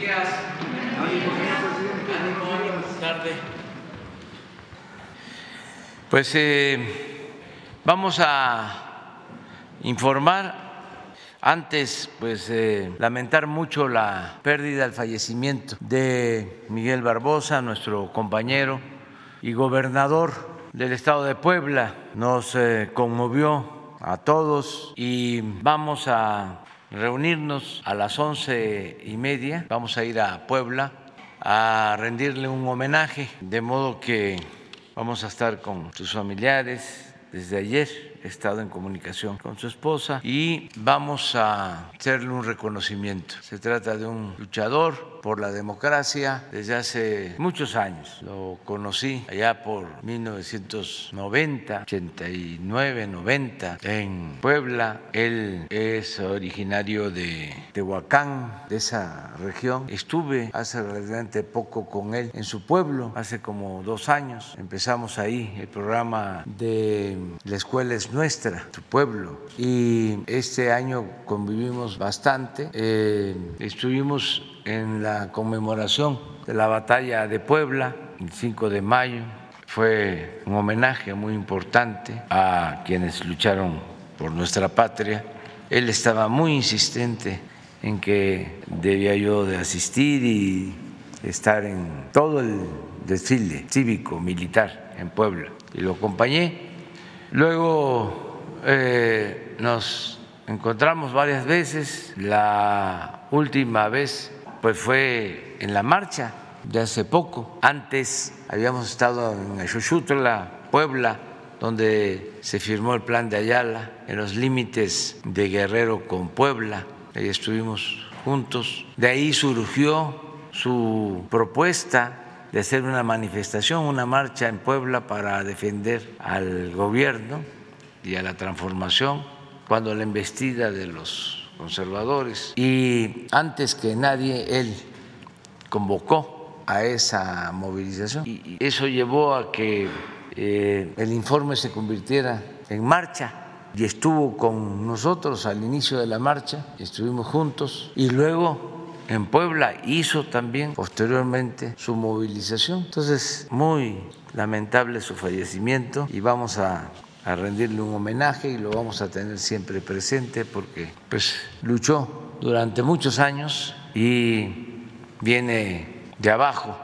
días. Tarde. Pues eh, vamos a informar. Antes, pues eh, lamentar mucho la pérdida, el fallecimiento de Miguel Barbosa, nuestro compañero y gobernador del estado de Puebla. Nos eh, conmovió a todos y vamos a reunirnos a las once y media. Vamos a ir a Puebla a rendirle un homenaje, de modo que vamos a estar con sus familiares desde ayer estado en comunicación con su esposa y vamos a hacerle un reconocimiento. Se trata de un luchador por la democracia desde hace muchos años. Lo conocí allá por 1990, 89, 90 en Puebla. Él es originario de Tehuacán, de esa región. Estuve hace relativamente poco con él en su pueblo, hace como dos años. Empezamos ahí el programa de la escuela es nuestra, tu pueblo. Y este año convivimos bastante. Eh, estuvimos en la conmemoración de la batalla de Puebla, el 5 de mayo. Fue un homenaje muy importante a quienes lucharon por nuestra patria. Él estaba muy insistente en que debía yo de asistir y estar en todo el desfile cívico militar en Puebla y lo acompañé. Luego eh, nos encontramos varias veces. La última vez pues fue en la marcha de hace poco. Antes habíamos estado en Xochutla, Puebla, donde se firmó el plan de Ayala, en los límites de Guerrero con Puebla. Ahí estuvimos juntos. De ahí surgió su propuesta de hacer una manifestación, una marcha en Puebla para defender al gobierno y a la transformación cuando la embestida de los conservadores. Y antes que nadie, él convocó a esa movilización. Y eso llevó a que eh, el informe se convirtiera en marcha. Y estuvo con nosotros al inicio de la marcha, estuvimos juntos. Y luego en Puebla hizo también posteriormente su movilización. Entonces, muy lamentable su fallecimiento y vamos a, rendirle un homenaje y lo vamos a tener siempre presente porque pues luchó durante muchos años y viene de abajo,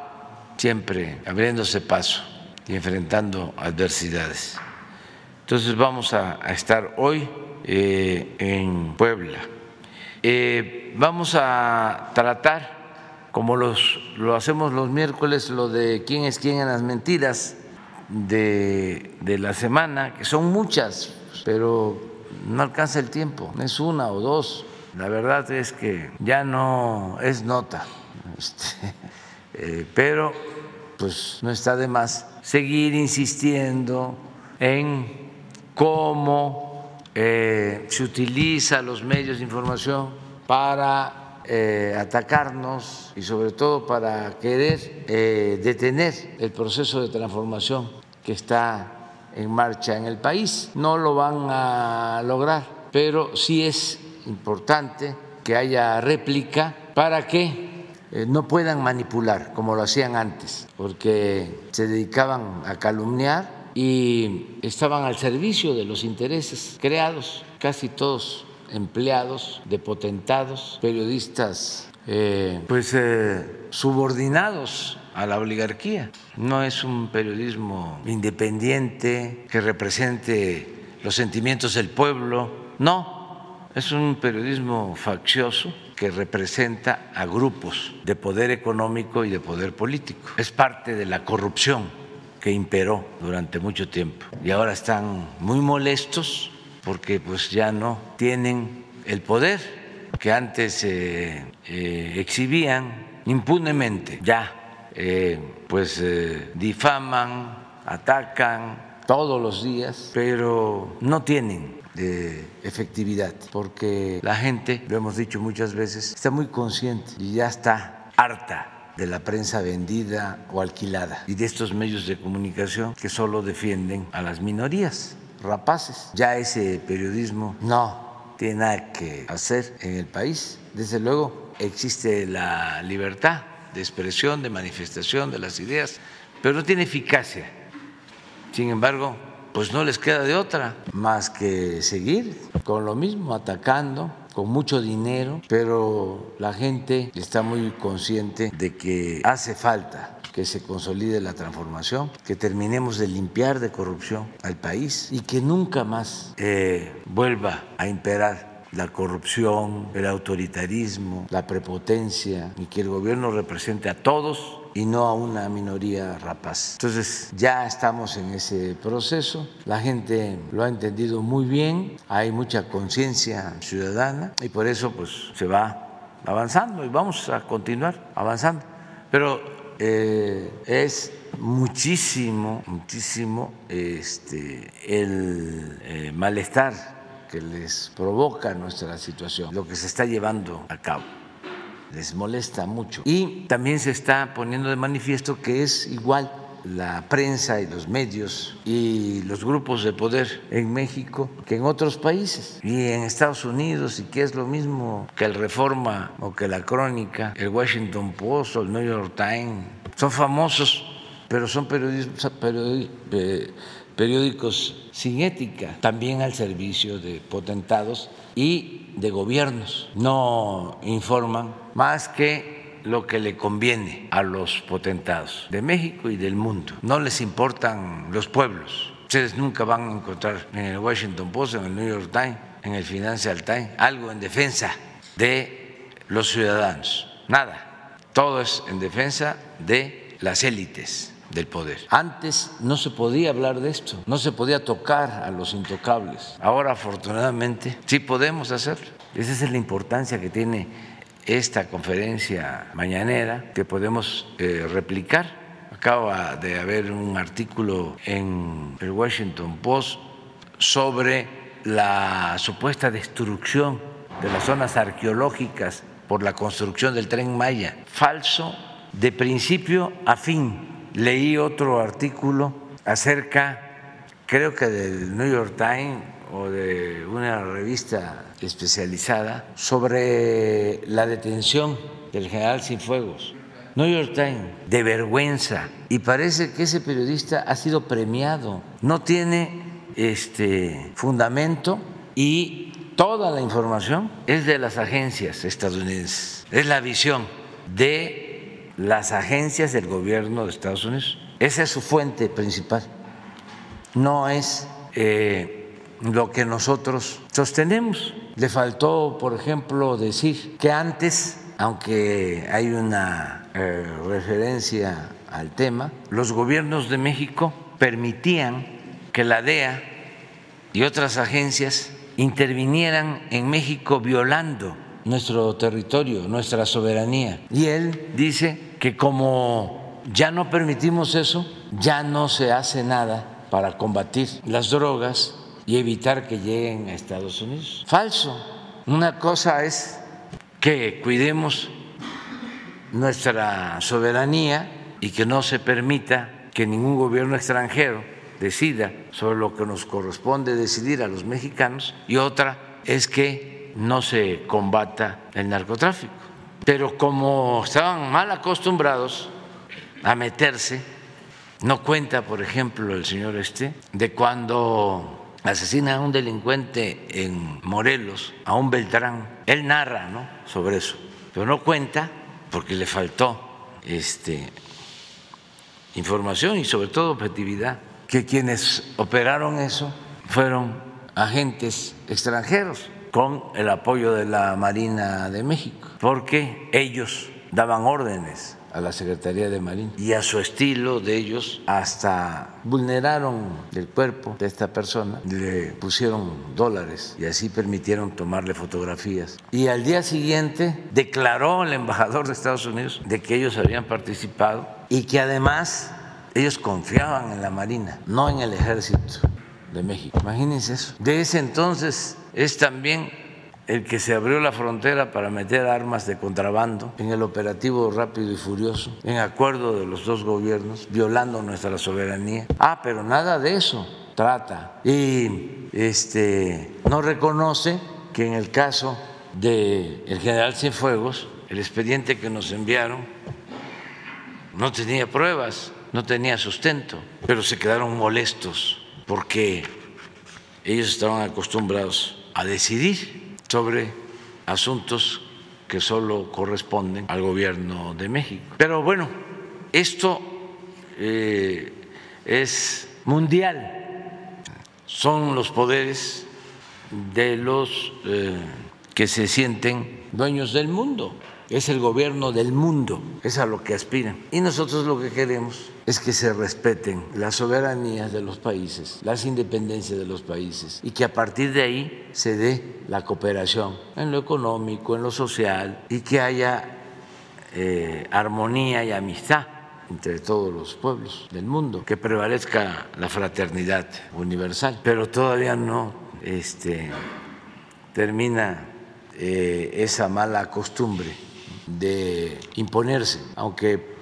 siempre abriéndose paso y enfrentando adversidades. Entonces vamos a, a estar hoy eh, en Puebla. Eh, vamos a tratar, como los, lo hacemos los miércoles, lo de quién es quién en las mentiras de, de la semana, que son muchas, pero no alcanza el tiempo, es una o dos. La verdad es que ya no es nota, este, eh, pero pues no está de más seguir insistiendo en cómo eh, se utiliza los medios de información para eh, atacarnos y sobre todo para querer eh, detener el proceso de transformación que está en marcha en el país. No lo van a lograr, pero sí es importante que haya réplica para que no puedan manipular como lo hacían antes, porque se dedicaban a calumniar y estaban al servicio de los intereses creados, casi todos empleados de potentados, periodistas eh, pues eh, subordinados a la oligarquía. No es un periodismo independiente que represente los sentimientos del pueblo, no, es un periodismo faccioso que representa a grupos de poder económico y de poder político. Es parte de la corrupción que imperó durante mucho tiempo. Y ahora están muy molestos porque pues ya no tienen el poder que antes eh, eh, exhibían impunemente, ya eh, pues difaman, atacan todos los días, pero no tienen efectividad, porque la gente, lo hemos dicho muchas veces, está muy consciente y ya está harta de la prensa vendida o alquilada y de estos medios de comunicación que solo defienden a las minorías rapaces. Ya ese periodismo no tiene nada que hacer en el país. Desde luego existe la libertad de expresión, de manifestación de las ideas, pero no tiene eficacia. Sin embargo, pues no les queda de otra más que seguir con lo mismo, atacando con mucho dinero, pero la gente está muy consciente de que hace falta que se consolide la transformación, que terminemos de limpiar de corrupción al país y que nunca más eh, vuelva a imperar la corrupción, el autoritarismo, la prepotencia y que el gobierno represente a todos y no a una minoría rapaz. Entonces ya estamos en ese proceso, la gente lo ha entendido muy bien, hay mucha conciencia ciudadana y por eso pues se va avanzando y vamos a continuar avanzando. Pero eh, es muchísimo, muchísimo este, el eh, malestar que les provoca nuestra situación, lo que se está llevando a cabo les molesta mucho. Y también se está poniendo de manifiesto que es igual la prensa y los medios y los grupos de poder en México que en otros países y en Estados Unidos y que es lo mismo que el Reforma o que la Crónica, el Washington Post o el New York Times. Son famosos, pero son periódicos sin ética, también al servicio de potentados y de gobiernos. No informan más que lo que le conviene a los potentados de México y del mundo. No les importan los pueblos. Ustedes nunca van a encontrar en el Washington Post, en el New York Times, en el Financial Times, algo en defensa de los ciudadanos. Nada. Todo es en defensa de las élites del poder. Antes no se podía hablar de esto, no se podía tocar a los intocables. Ahora afortunadamente sí podemos hacerlo. Esa es la importancia que tiene esta conferencia mañanera que podemos eh, replicar. Acaba de haber un artículo en el Washington Post sobre la supuesta destrucción de las zonas arqueológicas por la construcción del tren Maya. Falso de principio a fin leí otro artículo acerca, creo que del New York Times o de una revista especializada, sobre la detención del general Cienfuegos. New York Times, de vergüenza. Y parece que ese periodista ha sido premiado. No tiene este fundamento y toda la información es de las agencias estadounidenses. Es la visión de las agencias del gobierno de Estados Unidos. Esa es su fuente principal. No es eh, lo que nosotros sostenemos. Le faltó, por ejemplo, decir que antes, aunque hay una eh, referencia al tema, los gobiernos de México permitían que la DEA y otras agencias intervinieran en México violando nuestro territorio, nuestra soberanía. Y él dice que como ya no permitimos eso, ya no se hace nada para combatir las drogas y evitar que lleguen a Estados Unidos. Falso. Una cosa es que cuidemos nuestra soberanía y que no se permita que ningún gobierno extranjero decida sobre lo que nos corresponde decidir a los mexicanos y otra es que no se combata el narcotráfico. Pero como estaban mal acostumbrados a meterse, no cuenta, por ejemplo, el señor este, de cuando asesina a un delincuente en Morelos, a un Beltrán, él narra ¿no? sobre eso, pero no cuenta porque le faltó este, información y sobre todo objetividad, que quienes operaron eso fueron agentes extranjeros con el apoyo de la Marina de México, porque ellos daban órdenes a la Secretaría de Marina y a su estilo de ellos hasta vulneraron el cuerpo de esta persona, le pusieron dólares y así permitieron tomarle fotografías. Y al día siguiente declaró el embajador de Estados Unidos de que ellos habían participado y que además ellos confiaban en la Marina, no en el ejército de México. Imagínense eso. De ese entonces es también el que se abrió la frontera para meter armas de contrabando en el operativo rápido y furioso, en acuerdo de los dos gobiernos, violando nuestra soberanía. Ah, pero nada de eso trata. Y este no reconoce que en el caso del el general Cienfuegos el expediente que nos enviaron no tenía pruebas, no tenía sustento, pero se quedaron molestos porque ellos estaban acostumbrados a decidir sobre asuntos que solo corresponden al gobierno de México. Pero bueno, esto eh, es mundial, son los poderes de los eh, que se sienten dueños del mundo es el gobierno del mundo, es a lo que aspiran. Y nosotros lo que queremos es que se respeten las soberanías de los países, las independencias de los países y que a partir de ahí se dé la cooperación en lo económico, en lo social y que haya eh, armonía y amistad entre todos los pueblos del mundo, que prevalezca la fraternidad universal, pero todavía no este, termina eh, esa mala costumbre de imponerse, aunque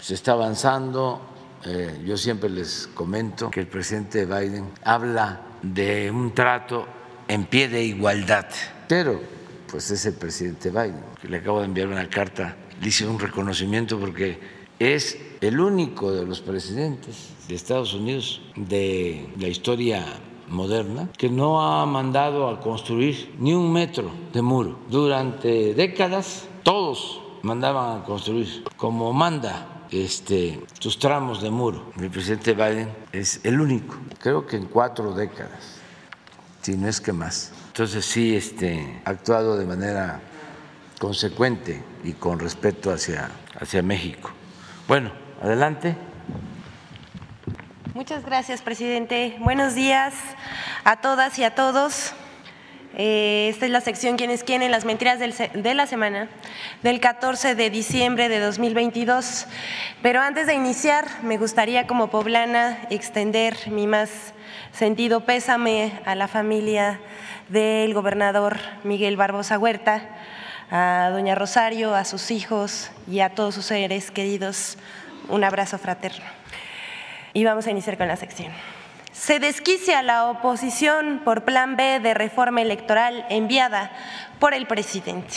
se está avanzando. Eh, yo siempre les comento que el presidente Biden habla de un trato en pie de igualdad, pero pues es el presidente Biden, que le acabo de enviar una carta, le hice un reconocimiento porque es el único de los presidentes de Estados Unidos de la historia moderna que no ha mandado a construir ni un metro de muro. Durante décadas todos mandaban a construir como manda este, sus tramos de muro. El presidente Biden es el único, creo que en cuatro décadas, si no es que más. Entonces sí este, ha actuado de manera consecuente y con respeto hacia, hacia México. Bueno, adelante. Muchas gracias, presidente. Buenos días a todas y a todos. Eh, esta es la sección ¿Quién es quién? en las mentiras de la semana del 14 de diciembre de 2022. Pero antes de iniciar, me gustaría como poblana extender mi más sentido pésame a la familia del gobernador Miguel Barbosa Huerta, a doña Rosario, a sus hijos y a todos sus seres queridos. Un abrazo fraterno. Y vamos a iniciar con la sección. Se desquicia la oposición por plan B de reforma electoral enviada por el presidente.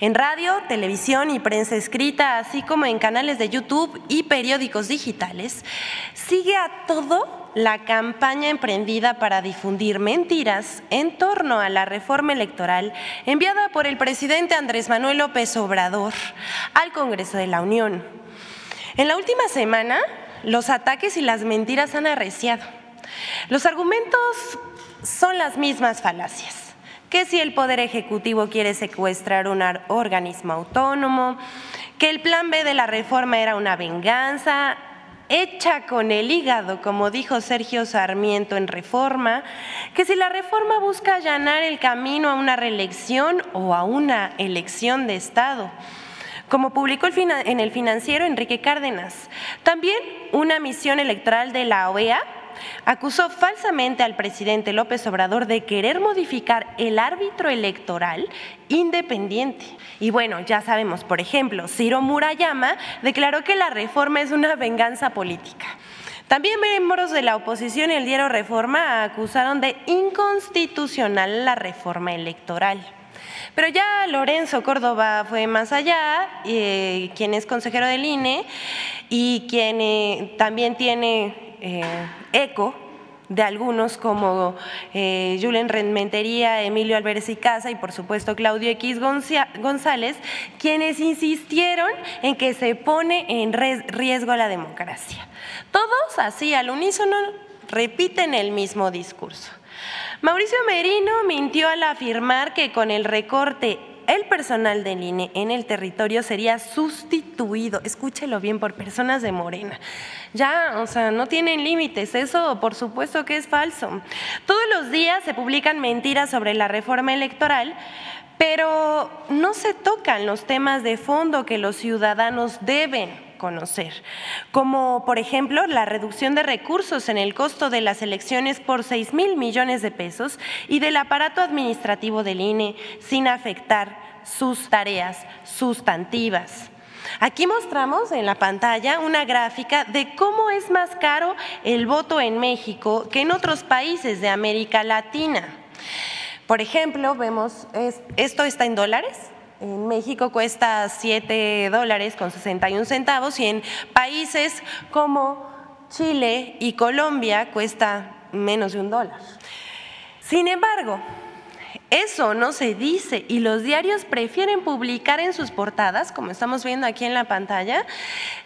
En radio, televisión y prensa escrita, así como en canales de YouTube y periódicos digitales, sigue a todo la campaña emprendida para difundir mentiras en torno a la reforma electoral enviada por el presidente Andrés Manuel López Obrador al Congreso de la Unión. En la última semana, los ataques y las mentiras han arreciado. Los argumentos son las mismas falacias que si el Poder Ejecutivo quiere secuestrar un organismo autónomo, que el plan B de la reforma era una venganza hecha con el hígado, como dijo Sergio Sarmiento en Reforma, que si la reforma busca allanar el camino a una reelección o a una elección de Estado como publicó en el financiero Enrique Cárdenas. También una misión electoral de la OEA acusó falsamente al presidente López Obrador de querer modificar el árbitro electoral independiente. Y bueno, ya sabemos, por ejemplo, Ciro Murayama declaró que la reforma es una venganza política. También miembros de la oposición y el diario Reforma acusaron de inconstitucional la reforma electoral. Pero ya Lorenzo Córdoba fue más allá, eh, quien es consejero del INE y quien eh, también tiene eh, eco de algunos como Julen Renmentería, Emilio Álvarez y Casa y por supuesto Claudio X González, quienes insistieron en que se pone en riesgo la democracia. Todos así al unísono repiten el mismo discurso. Mauricio Merino mintió al afirmar que con el recorte el personal del INE en el territorio sería sustituido, escúchelo bien, por personas de Morena. Ya, o sea, no tienen límites, eso por supuesto que es falso. Todos los días se publican mentiras sobre la reforma electoral, pero no se tocan los temas de fondo que los ciudadanos deben como por ejemplo la reducción de recursos en el costo de las elecciones por 6 mil millones de pesos y del aparato administrativo del INE sin afectar sus tareas sustantivas. Aquí mostramos en la pantalla una gráfica de cómo es más caro el voto en México que en otros países de América Latina. Por ejemplo, vemos, esto está en dólares, En México cuesta 7 dólares con 61 centavos y en países como Chile y Colombia cuesta menos de un dólar. Sin embargo, eso no se dice y los diarios prefieren publicar en sus portadas, como estamos viendo aquí en la pantalla,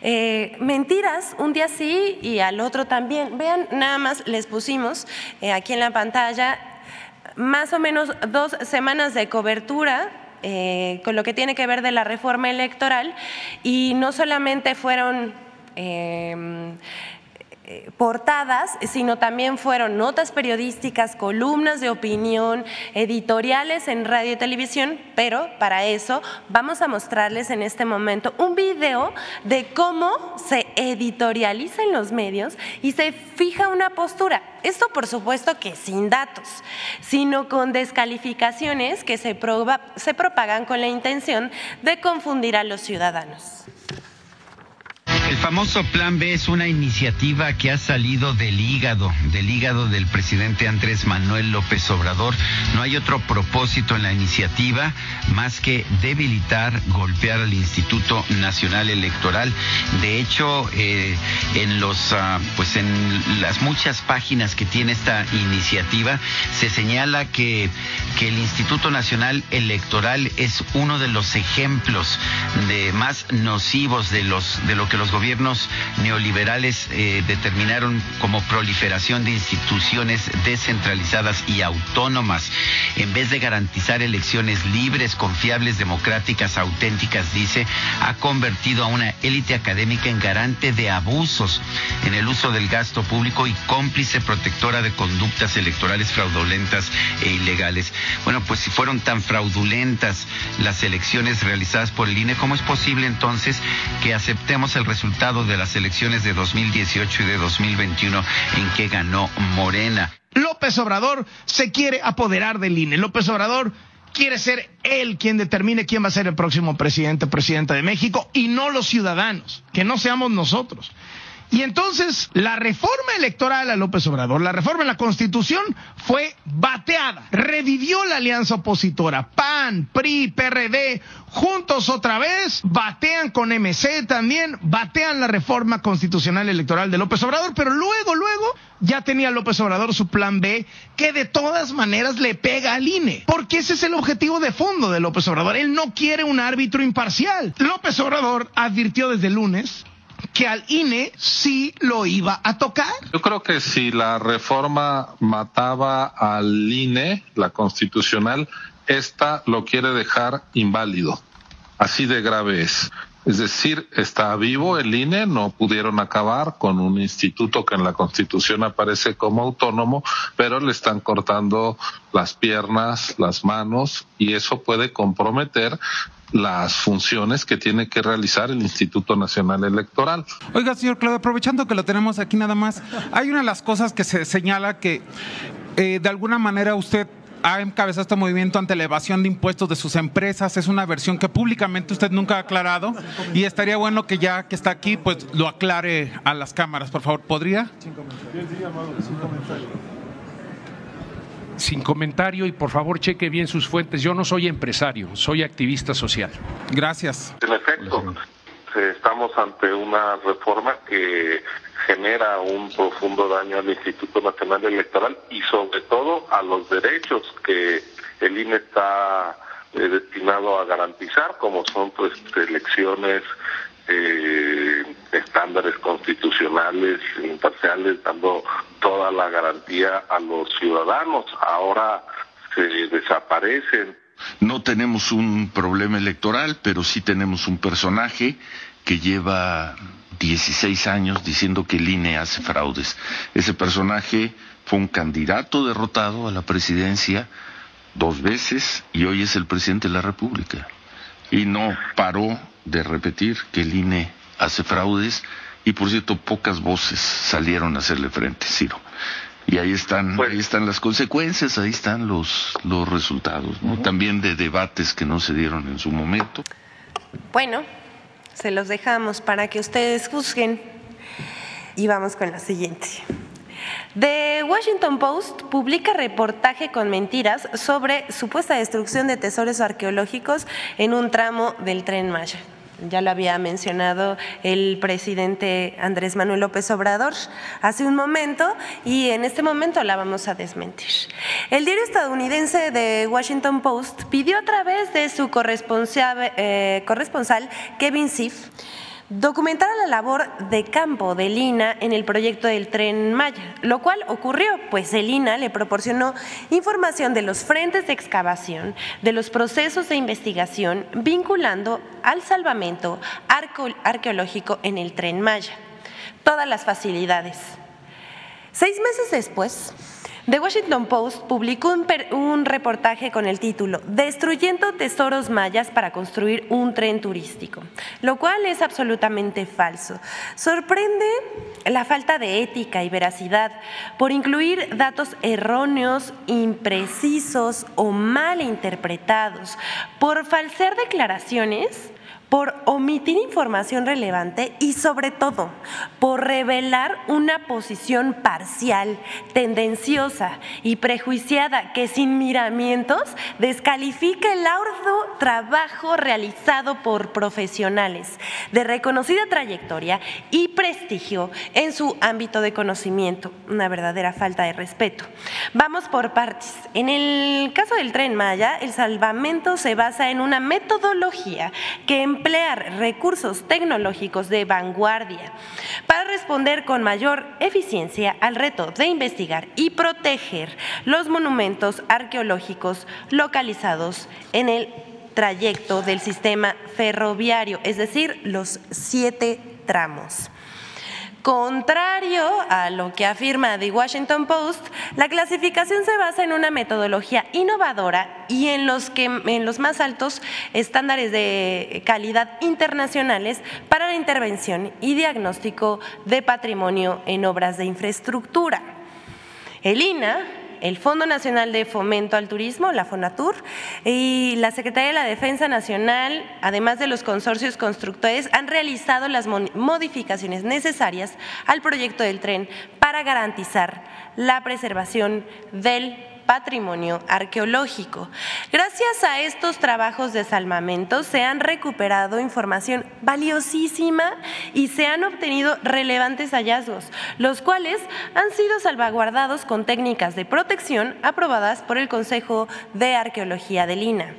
eh, mentiras un día sí y al otro también. Vean, nada más les pusimos eh, aquí en la pantalla más o menos dos semanas de cobertura eh, con lo que tiene que ver de la reforma electoral. Y no solamente fueron eh, portadas, sino también fueron notas periodísticas, columnas de opinión, editoriales en radio y televisión, pero para eso vamos a mostrarles en este momento un video de cómo se editorializa en los medios y se fija una postura. Esto por supuesto que sin datos, sino con descalificaciones que se, se propagan con la intención de confundir a los ciudadanos. El famoso Plan B es una iniciativa que ha salido del hígado, del hígado del presidente Andrés Manuel López Obrador. No hay otro propósito en la iniciativa más que debilitar, golpear al Instituto Nacional Electoral. De hecho, eh, en los, ah, pues en las muchas páginas que tiene esta iniciativa se señala que, que el Instituto Nacional Electoral es uno de los ejemplos de más nocivos de los de lo que los gobiernos neoliberales eh, determinaron como proliferación de instituciones descentralizadas y autónomas, en vez de garantizar elecciones libres, confiables, democráticas, auténticas, dice, ha convertido a una élite académica en garante de abusos en el uso del gasto público y cómplice protectora de conductas electorales fraudulentas e ilegales. Bueno, pues si fueron tan fraudulentas las elecciones realizadas por el INE, ¿cómo es posible entonces que aceptemos el resultado? Resultado de las elecciones de 2018 y de 2021 en que ganó Morena. López Obrador se quiere apoderar del INE. López Obrador quiere ser él quien determine quién va a ser el próximo presidente, presidenta de México, y no los ciudadanos, que no seamos nosotros. Y entonces la reforma electoral a López Obrador, la reforma en la Constitución fue bateada. Revivió la alianza opositora. PAN, PRI, PRD, juntos otra vez, batean con MC también, batean la reforma constitucional electoral de López Obrador, pero luego, luego ya tenía López Obrador su plan B, que de todas maneras le pega al INE, porque ese es el objetivo de fondo de López Obrador. Él no quiere un árbitro imparcial. López Obrador advirtió desde el lunes que al INE sí lo iba a tocar. Yo creo que si la reforma mataba al INE, la constitucional, esta lo quiere dejar inválido. Así de grave es. Es decir, está vivo el INE, no pudieron acabar con un instituto que en la Constitución aparece como autónomo, pero le están cortando las piernas, las manos, y eso puede comprometer las funciones que tiene que realizar el Instituto Nacional Electoral. Oiga, señor Claudio, aprovechando que lo tenemos aquí nada más, hay una de las cosas que se señala que eh, de alguna manera usted ha encabezado este movimiento ante la evasión de impuestos de sus empresas. Es una versión que públicamente usted nunca ha aclarado y estaría bueno que ya que está aquí, pues lo aclare a las cámaras, por favor. ¿Podría? sin comentario y por favor cheque bien sus fuentes. Yo no soy empresario, soy activista social. Gracias. En efecto, estamos ante una reforma que genera un profundo daño al Instituto Nacional Electoral y sobre todo a los derechos que el INE está eh, destinado a garantizar, como son pues elecciones eh, estándares constitucionales imparciales, dando toda la garantía a los ciudadanos. Ahora se desaparecen. No tenemos un problema electoral, pero sí tenemos un personaje que lleva 16 años diciendo que el INE hace fraudes. Ese personaje fue un candidato derrotado a la presidencia dos veces y hoy es el presidente de la República. Y no paró de repetir que el INE hace fraudes y por cierto pocas voces salieron a hacerle frente, Ciro. Y ahí están, pues ahí están las consecuencias, ahí están los, los resultados, ¿no? También de debates que no se dieron en su momento. Bueno, se los dejamos para que ustedes juzguen y vamos con la siguiente. The Washington Post publica reportaje con mentiras sobre supuesta destrucción de tesoros arqueológicos en un tramo del tren Maya. Ya lo había mencionado el presidente Andrés Manuel López Obrador hace un momento y en este momento la vamos a desmentir. El diario estadounidense The Washington Post pidió a través de su corresponsal, eh, corresponsal Kevin Siff documentara la labor de campo de Lina en el proyecto del tren Maya, lo cual ocurrió, pues el INA le proporcionó información de los frentes de excavación, de los procesos de investigación, vinculando al salvamento arqueológico en el tren Maya. Todas las facilidades. Seis meses después, The Washington Post publicó un, reportaje con el título Destruyendo tesoros mayas para construir un tren turístico, lo cual es absolutamente falso. Sorprende la falta de ética y veracidad por incluir datos erróneos, imprecisos o mal interpretados, por falsear declaraciones por omitir información relevante y sobre todo por revelar una posición parcial, tendenciosa y prejuiciada que sin miramientos descalifica el arduo trabajo realizado por profesionales de reconocida trayectoria y prestigio en su ámbito de conocimiento, una verdadera falta de respeto. Vamos por partes. En el caso del tren Maya, el salvamento se basa en una metodología que emplear recursos tecnológicos de vanguardia para responder con mayor eficiencia al reto de investigar y proteger los monumentos arqueológicos localizados en el trayecto del sistema ferroviario, es decir, los siete tramos. Contrario a lo que afirma The Washington Post, la clasificación se basa en una metodología innovadora y en los, que, en los más altos estándares de calidad internacionales para la intervención y diagnóstico de patrimonio en obras de infraestructura. El INA el Fondo Nacional de Fomento al Turismo, la FONATUR, y la Secretaría de la Defensa Nacional, además de los consorcios constructores, han realizado las modificaciones necesarias al proyecto del tren para garantizar la preservación del patrimonio arqueológico. Gracias a estos trabajos de salvamento se han recuperado información valiosísima y se han obtenido relevantes hallazgos, los cuales han sido salvaguardados con técnicas de protección aprobadas por el Consejo de Arqueología de Lina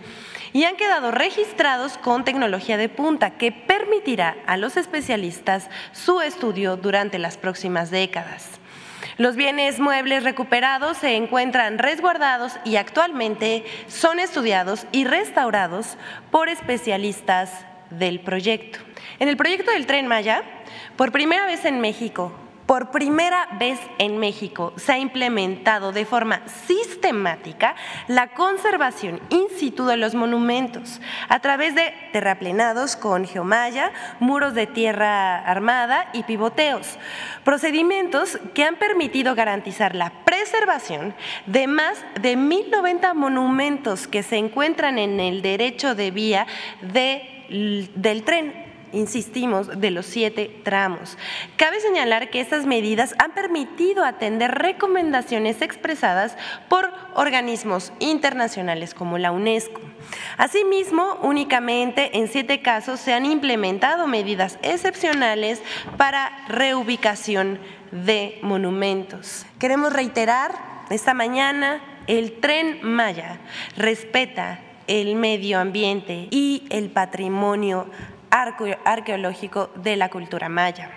y han quedado registrados con tecnología de punta que permitirá a los especialistas su estudio durante las próximas décadas. Los bienes muebles recuperados se encuentran resguardados y actualmente son estudiados y restaurados por especialistas del proyecto. En el proyecto del tren Maya, por primera vez en México, por primera vez en México se ha implementado de forma sistemática la conservación in situ de los monumentos a través de terraplenados con geomalla, muros de tierra armada y pivoteos, procedimientos que han permitido garantizar la preservación de más de 1.090 monumentos que se encuentran en el derecho de vía del tren insistimos, de los siete tramos. Cabe señalar que estas medidas han permitido atender recomendaciones expresadas por organismos internacionales como la UNESCO. Asimismo, únicamente en siete casos se han implementado medidas excepcionales para reubicación de monumentos. Queremos reiterar esta mañana, el tren Maya respeta el medio ambiente y el patrimonio arqueológico de la cultura maya.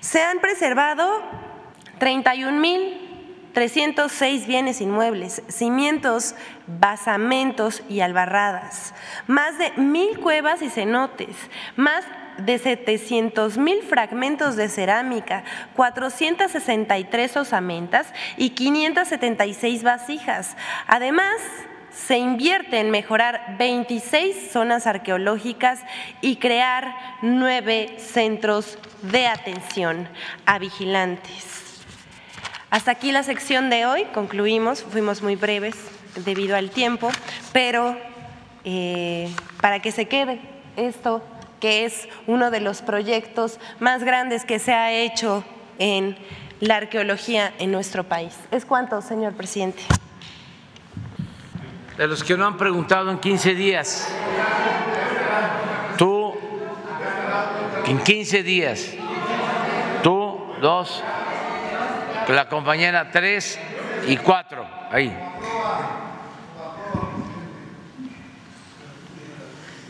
Se han preservado 31.306 bienes inmuebles, cimientos, basamentos y albarradas, más de mil cuevas y cenotes, más de 700 mil fragmentos de cerámica, 463 osamentas y 576 vasijas. Además, se invierte en mejorar 26 zonas arqueológicas y crear nueve centros de atención a vigilantes. Hasta aquí la sección de hoy, concluimos, fuimos muy breves debido al tiempo, pero eh, para que se quede esto, que es uno de los proyectos más grandes que se ha hecho en la arqueología en nuestro país. ¿Es cuánto, señor presidente? De los que no han preguntado en 15 días. Tú, en 15 días. Tú, dos. La compañera, tres y cuatro. Ahí.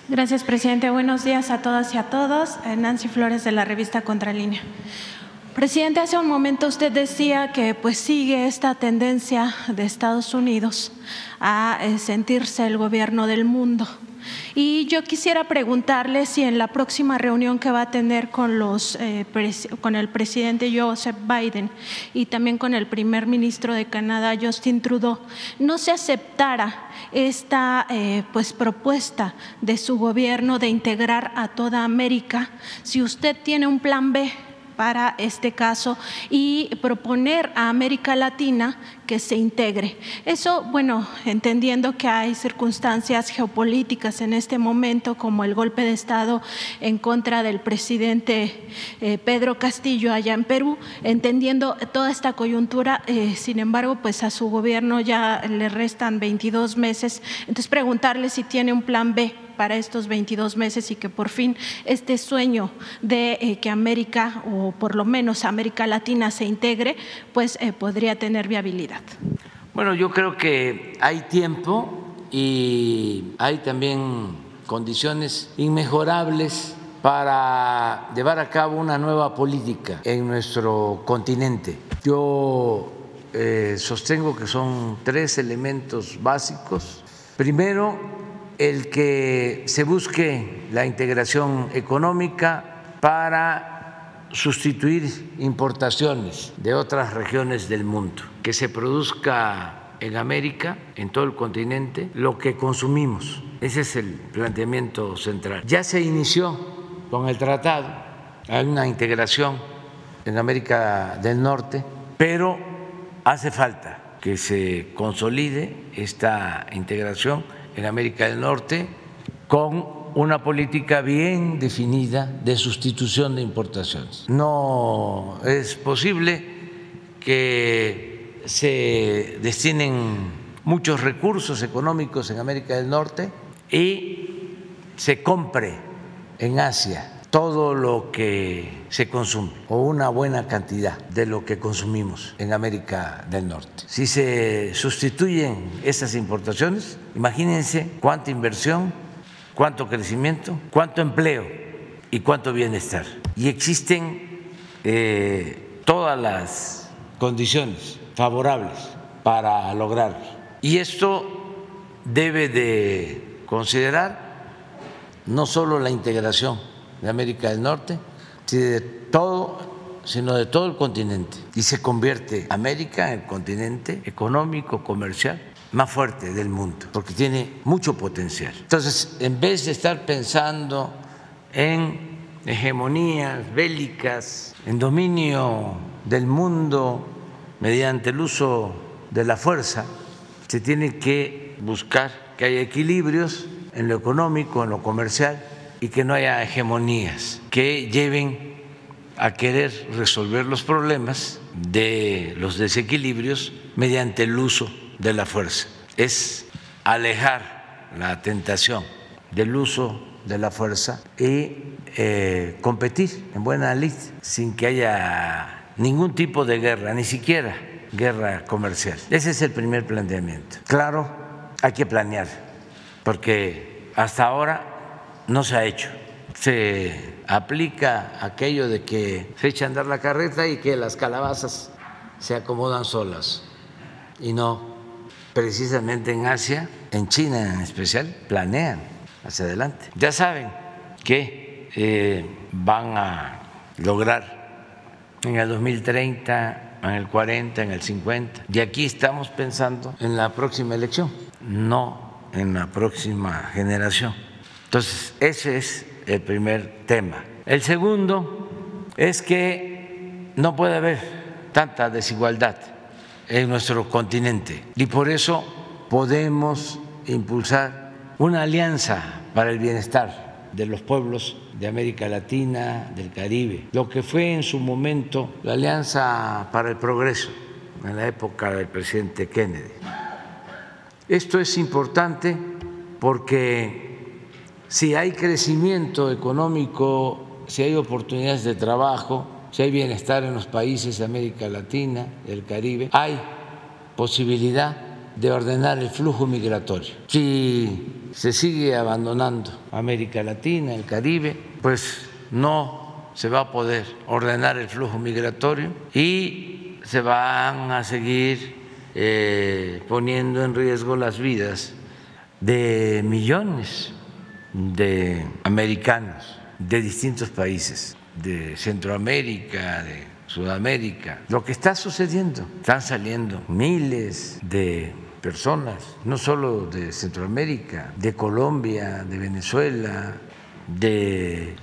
Gracias, presidente. Buenos días a todas y a todos. Eh, Nancy Flores de la revista Contralínea. Presidente, hace un momento usted decía que pues sigue esta tendencia de Estados Unidos a eh, sentirse el gobierno del mundo. Y yo quisiera preguntarle si en la próxima reunión que va a tener con, los, eh, con el presidente Joseph Biden y también con el primer ministro de Canadá, Justin Trudeau, no se aceptara esta eh, pues, propuesta de su gobierno de integrar a toda América, si usted tiene un plan B para este caso y proponer a América Latina que se integre. Eso, bueno, entendiendo que hay circunstancias geopolíticas en este momento, como el golpe de Estado en contra del presidente eh, Pedro Castillo allá en Perú, entendiendo toda esta coyuntura, eh, sin embargo, pues a su gobierno ya le restan 22 meses. Entonces, preguntarle si tiene un plan B para estos 22 meses y que por fin este sueño de eh, que América o por lo menos América Latina se integre, pues podría tener viabilidad. Bueno, yo creo que hay tiempo y hay también condiciones inmejorables para llevar a cabo una nueva política en nuestro continente. Yo eh, sostengo que son tres elementos básicos. Primero, el que se busque la integración económica para sustituir importaciones de otras regiones del mundo, que se produzca en América, en todo el continente, lo que consumimos. Ese es el planteamiento central. Ya se inició con el tratado, hay una integración en América del Norte, pero hace falta que se consolide esta integración en América del Norte con una política bien definida de sustitución de importaciones. No es posible que se destinen muchos recursos económicos en América del Norte y se compre en Asia todo lo que se consume o una buena cantidad de lo que consumimos en América del Norte. Si se sustituyen esas importaciones, imagínense cuánta inversión cuánto crecimiento, cuánto empleo y cuánto bienestar. Y existen eh, todas las condiciones favorables para lograrlo. Y esto debe de considerar no solo la integración de América del Norte, sino de todo el continente. Y se convierte América en el continente económico, comercial más fuerte del mundo, porque tiene mucho potencial. Entonces, en vez de estar pensando en hegemonías bélicas, en dominio del mundo mediante el uso de la fuerza, se tiene que buscar que haya equilibrios en lo económico, en lo comercial y que no haya hegemonías que lleven a querer resolver los problemas de los desequilibrios mediante el uso de la fuerza, es alejar la tentación del uso de la fuerza y eh, competir en buena lid sin que haya ningún tipo de guerra, ni siquiera guerra comercial. Ese es el primer planteamiento. Claro, hay que planear, porque hasta ahora no se ha hecho. Se aplica aquello de que se echa a andar la carreta y que las calabazas se acomodan solas y no precisamente en Asia, en China en especial, planean hacia adelante. Ya saben que eh, van a lograr en el 2030, en el 40, en el 50. Y aquí estamos pensando en la próxima elección, no en la próxima generación. Entonces, ese es el primer tema. El segundo es que no puede haber tanta desigualdad en nuestro continente. Y por eso podemos impulsar una alianza para el bienestar de los pueblos de América Latina, del Caribe, lo que fue en su momento la Alianza para el Progreso en la época del presidente Kennedy. Esto es importante porque si hay crecimiento económico, si hay oportunidades de trabajo, si hay bienestar en los países de América Latina, el Caribe, hay posibilidad de ordenar el flujo migratorio. Si se sigue abandonando América Latina, el Caribe, pues no se va a poder ordenar el flujo migratorio y se van a seguir eh, poniendo en riesgo las vidas de millones de americanos de distintos países de Centroamérica, de Sudamérica. Lo que está sucediendo, están saliendo miles de personas, no solo de Centroamérica, de Colombia, de Venezuela, de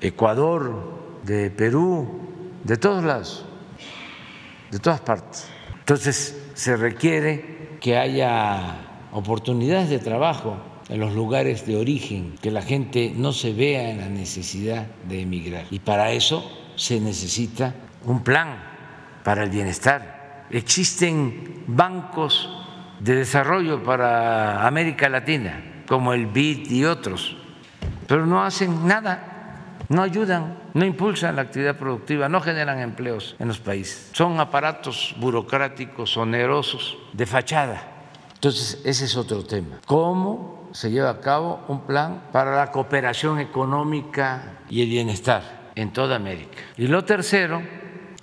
Ecuador, de Perú, de todos lados, de todas partes. Entonces se requiere que haya oportunidades de trabajo en los lugares de origen, que la gente no se vea en la necesidad de emigrar. Y para eso se necesita un plan para el bienestar. Existen bancos de desarrollo para América Latina, como el BID y otros, pero no hacen nada, no ayudan, no impulsan la actividad productiva, no generan empleos en los países. Son aparatos burocráticos, onerosos, de fachada. Entonces, ese es otro tema. ¿Cómo se lleva a cabo un plan para la cooperación económica y el bienestar en toda América. Y lo tercero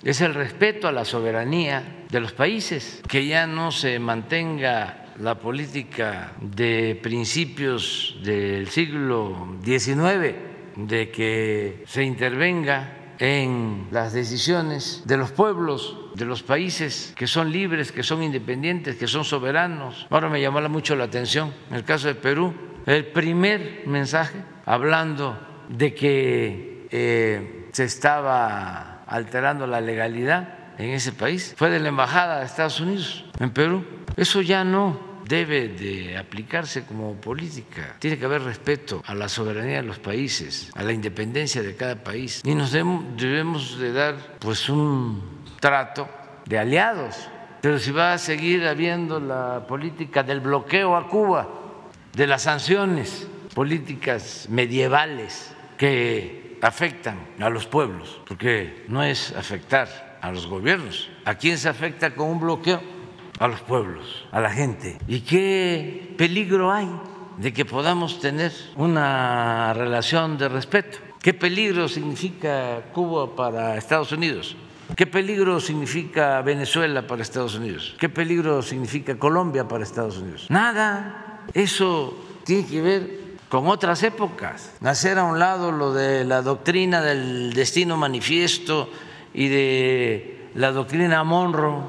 es el respeto a la soberanía de los países, que ya no se mantenga la política de principios del siglo XIX, de que se intervenga en las decisiones de los pueblos, de los países que son libres, que son independientes, que son soberanos. Ahora me llamó mucho la atención en el caso de Perú, el primer mensaje hablando de que eh, se estaba alterando la legalidad en ese país fue de la Embajada de Estados Unidos en Perú. Eso ya no debe de aplicarse como política. Tiene que haber respeto a la soberanía de los países, a la independencia de cada país. Y nos debemos de dar pues un trato de aliados. Pero si va a seguir habiendo la política del bloqueo a Cuba, de las sanciones políticas medievales que afectan a los pueblos, porque no es afectar a los gobiernos. ¿A quién se afecta con un bloqueo? a los pueblos, a la gente. ¿Y qué peligro hay de que podamos tener una relación de respeto? ¿Qué peligro significa Cuba para Estados Unidos? ¿Qué peligro significa Venezuela para Estados Unidos? ¿Qué peligro significa Colombia para Estados Unidos? Nada. Eso tiene que ver con otras épocas. Nacer a un lado lo de la doctrina del destino manifiesto y de la doctrina Monroe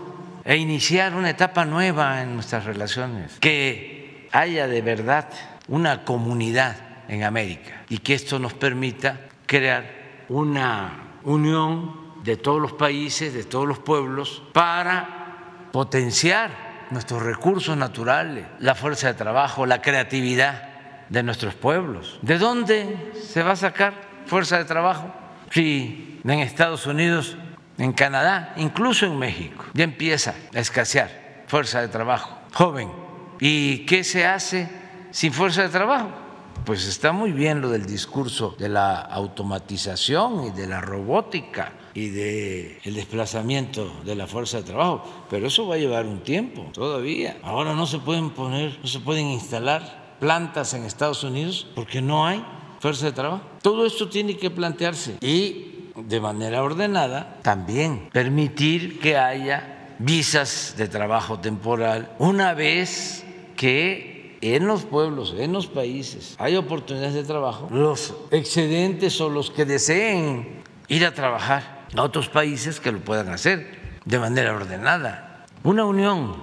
e iniciar una etapa nueva en nuestras relaciones, que haya de verdad una comunidad en América y que esto nos permita crear una unión de todos los países, de todos los pueblos, para potenciar nuestros recursos naturales, la fuerza de trabajo, la creatividad de nuestros pueblos. ¿De dónde se va a sacar fuerza de trabajo? Si en Estados Unidos en Canadá, incluso en México, ya empieza a escasear fuerza de trabajo joven. ¿Y qué se hace sin fuerza de trabajo? Pues está muy bien lo del discurso de la automatización y de la robótica y del el desplazamiento de la fuerza de trabajo, pero eso va a llevar un tiempo todavía. Ahora no se pueden poner, no se pueden instalar plantas en Estados Unidos porque no hay fuerza de trabajo. Todo esto tiene que plantearse y de manera ordenada, también permitir que haya visas de trabajo temporal una vez que en los pueblos, en los países, hay oportunidades de trabajo, los excedentes o los que deseen ir a trabajar a otros países que lo puedan hacer de manera ordenada. Una unión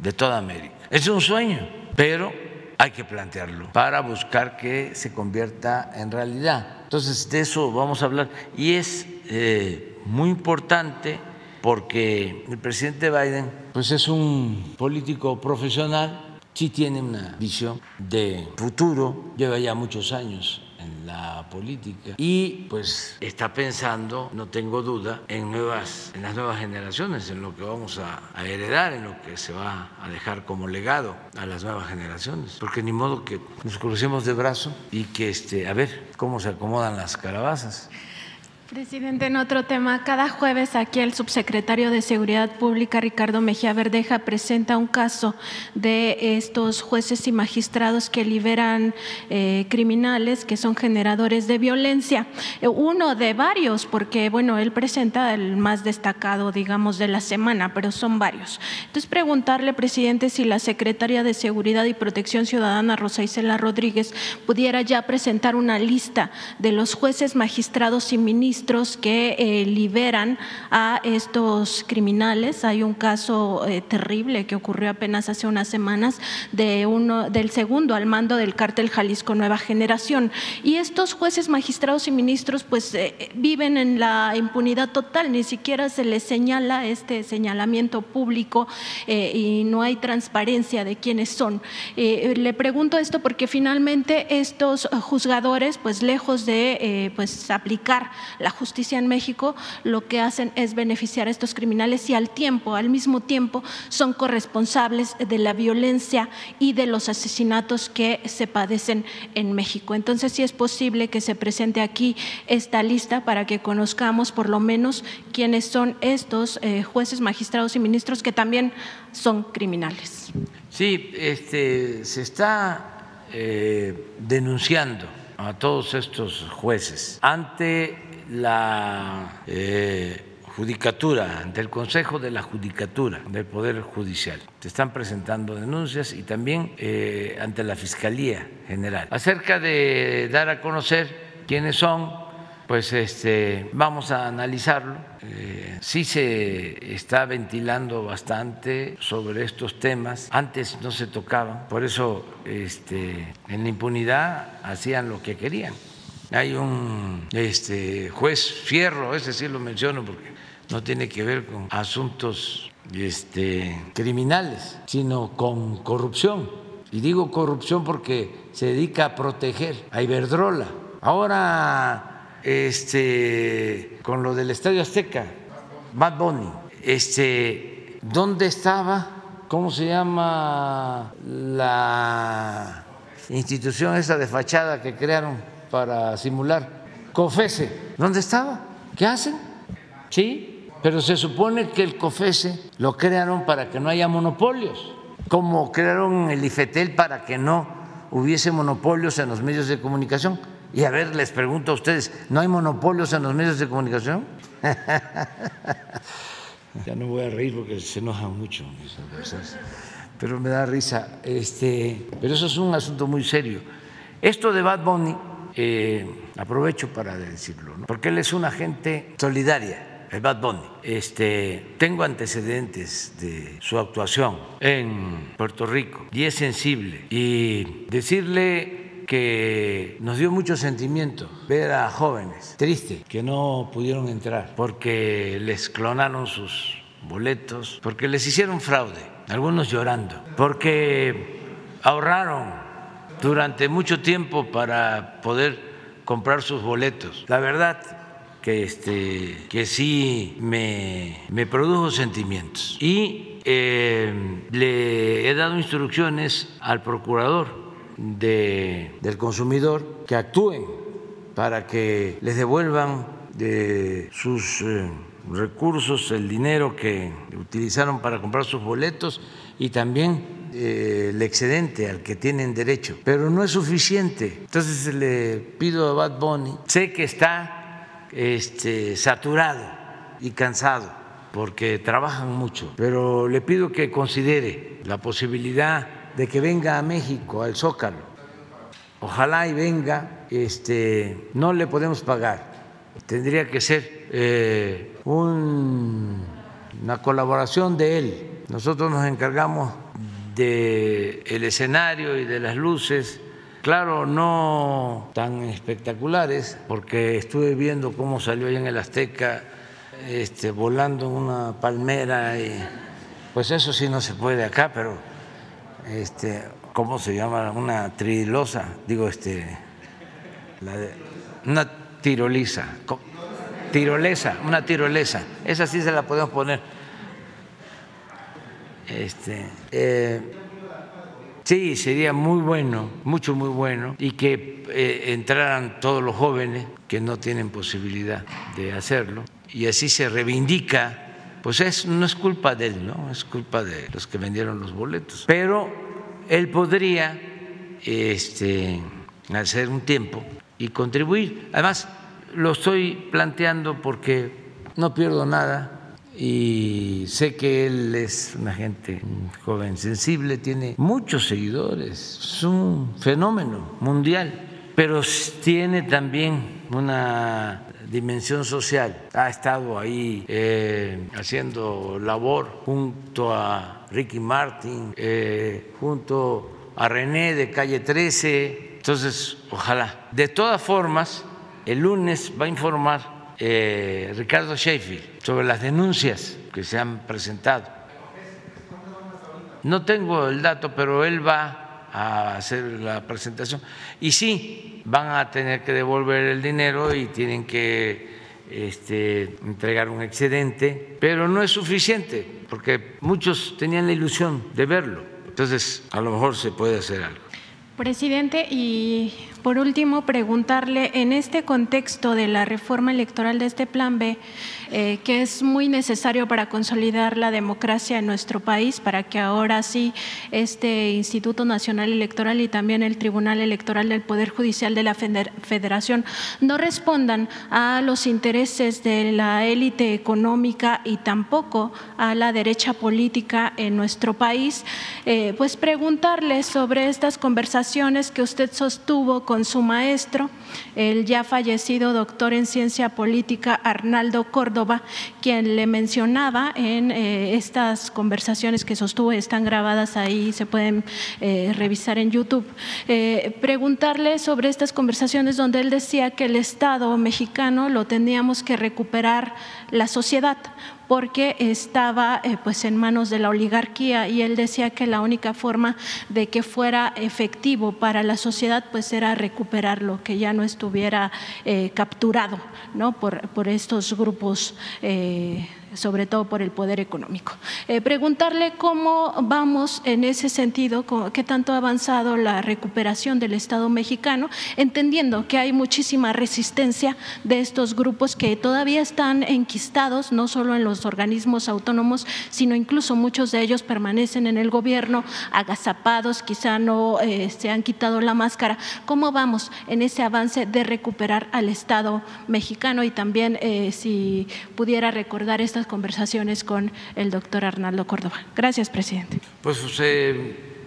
de toda América. Es un sueño, pero hay que plantearlo para buscar que se convierta en realidad. Entonces, de eso vamos a hablar. Y es eh, muy importante porque el presidente Biden pues es un político profesional, sí tiene una visión de futuro, lleva ya muchos años en la política y pues está pensando, no tengo duda, en nuevas, en las nuevas generaciones, en lo que vamos a, a heredar, en lo que se va a dejar como legado a las nuevas generaciones, porque ni modo que nos crucemos de brazo y que este, a ver cómo se acomodan las calabazas. Presidente, en otro tema, cada jueves aquí el subsecretario de Seguridad Pública, Ricardo Mejía Verdeja, presenta un caso de estos jueces y magistrados que liberan eh, criminales que son generadores de violencia. Eh, uno de varios, porque, bueno, él presenta el más destacado, digamos, de la semana, pero son varios. Entonces, preguntarle, presidente, si la secretaria de Seguridad y Protección Ciudadana, Rosa Isela Rodríguez, pudiera ya presentar una lista de los jueces, magistrados y ministros que eh, liberan a estos criminales. Hay un caso eh, terrible que ocurrió apenas hace unas semanas de uno del segundo al mando del cártel Jalisco Nueva Generación. Y estos jueces, magistrados y ministros, pues eh, viven en la impunidad total. Ni siquiera se les señala este señalamiento público y no hay transparencia de quiénes son. le pregunto esto porque finalmente estos juzgadores, pues lejos de pues aplicar la la justicia en México lo que hacen es beneficiar a estos criminales y al tiempo, al mismo tiempo, son corresponsables de la violencia y de los asesinatos que se padecen en México. Entonces, sí es posible que se presente aquí esta lista para que conozcamos por lo menos quiénes son estos eh, jueces, magistrados y ministros que también son criminales. Sí, este, se está eh, denunciando a todos estos jueces ante la eh, Judicatura, ante el Consejo de la Judicatura del Poder Judicial. Se están presentando denuncias y también eh, ante la Fiscalía General. Acerca de dar a conocer quiénes son, pues este, vamos a analizarlo. Eh, sí se está ventilando bastante sobre estos temas. Antes no se tocaban, por eso este, en la impunidad hacían lo que querían hay un este, juez Fierro, ese sí lo menciono porque no tiene que ver con asuntos este, criminales, sino con corrupción. Y digo corrupción porque se dedica a proteger a Iberdrola. Ahora, este, con lo del Estadio Azteca, Bad Bunny, este, ¿dónde estaba? ¿Cómo se llama la institución esa de fachada que crearon? Para simular. COFESE, ¿dónde estaba? ¿Qué hacen? Sí, pero se supone que el COFESE lo crearon para que no haya monopolios, como crearon el IFETEL para que no hubiese monopolios en los medios de comunicación. Y a ver, les pregunto a ustedes, ¿no hay monopolios en los medios de comunicación? ya no voy a reír porque se enojan mucho pero me da risa. Este, pero eso es un asunto muy serio. Esto de Bad Bunny eh, aprovecho para decirlo, porque él es una gente solidaria, el Bad Bunny. Este, tengo antecedentes de su actuación en Puerto Rico y es sensible. Y decirle que nos dio mucho sentimiento ver a jóvenes tristes que no pudieron entrar porque les clonaron sus boletos, porque les hicieron fraude, algunos llorando, porque ahorraron durante mucho tiempo para poder comprar sus boletos. La verdad que, este, que sí me, me produjo sentimientos. Y eh, le he dado instrucciones al procurador de, del consumidor que actúen para que les devuelvan de sus eh, recursos el dinero que utilizaron para comprar sus boletos y también eh, el excedente al que tienen derecho, pero no es suficiente. Entonces le pido a Bad Bunny, sé que está este, saturado y cansado porque trabajan mucho, pero le pido que considere la posibilidad de que venga a México, al Zócalo. Ojalá y venga, este, no le podemos pagar, tendría que ser eh, una colaboración de él. Nosotros nos encargamos del escenario y de las luces, claro, no tan espectaculares, porque estuve viendo cómo salió allá en el Azteca este, volando una palmera y pues eso sí no se puede acá, pero este, ¿cómo se llama? Una trilosa, digo, este, La de- una tiroliza. Tirolesa, una tirolesa. Esa sí se la podemos poner. Este, eh, sí, sería muy bueno, mucho, muy bueno, y que eh, entraran todos los jóvenes que no tienen posibilidad de hacerlo, y así se reivindica. Pues es, no es culpa de él, ¿no? Es culpa de los que vendieron los boletos. Pero él podría este, hacer un tiempo y contribuir. Además, lo estoy planteando porque no pierdo nada y sé que él es una gente joven sensible, tiene muchos seguidores, es un fenómeno mundial, pero tiene también una dimensión social. Ha estado ahí eh, haciendo labor junto a Ricky Martin, eh, junto a René de Calle 13. Entonces, ojalá. De todas formas, el lunes va a informar eh, Ricardo Sheffield sobre las denuncias que se han presentado. No tengo el dato, pero él va a hacer la presentación. Y sí, van a tener que devolver el dinero y tienen que este, entregar un excedente, pero no es suficiente, porque muchos tenían la ilusión de verlo. Entonces, a lo mejor se puede hacer algo. Presidente, y por último, preguntarle, en este contexto de la reforma electoral de este Plan B, eh, que es muy necesario para consolidar la democracia en nuestro país, para que ahora sí este Instituto Nacional Electoral y también el Tribunal Electoral del Poder Judicial de la Feder- Federación no respondan a los intereses de la élite económica y tampoco a la derecha política en nuestro país, eh, pues preguntarle sobre estas conversaciones que usted sostuvo con su maestro, el ya fallecido doctor en ciencia política Arnaldo Córdoba, quien le mencionaba en eh, estas conversaciones que sostuvo, están grabadas ahí, se pueden eh, revisar en YouTube, eh, preguntarle sobre estas conversaciones donde él decía que el Estado mexicano lo teníamos que recuperar la sociedad porque estaba eh, pues en manos de la oligarquía y él decía que la única forma de que fuera efectivo para la sociedad pues era recuperarlo, que ya no estuviera eh, capturado ¿no? por, por estos grupos. eh, sobre todo por el poder económico. Eh, preguntarle cómo vamos en ese sentido, qué tanto ha avanzado la recuperación del Estado mexicano, entendiendo que hay muchísima resistencia de estos grupos que todavía están enquistados, no solo en los organismos autónomos, sino incluso muchos de ellos permanecen en el gobierno, agazapados, quizá no eh, se han quitado la máscara. ¿Cómo vamos en ese avance de recuperar al Estado mexicano? Y también eh, si pudiera recordar conversaciones con el doctor Arnaldo Córdoba. Gracias, presidente. Pues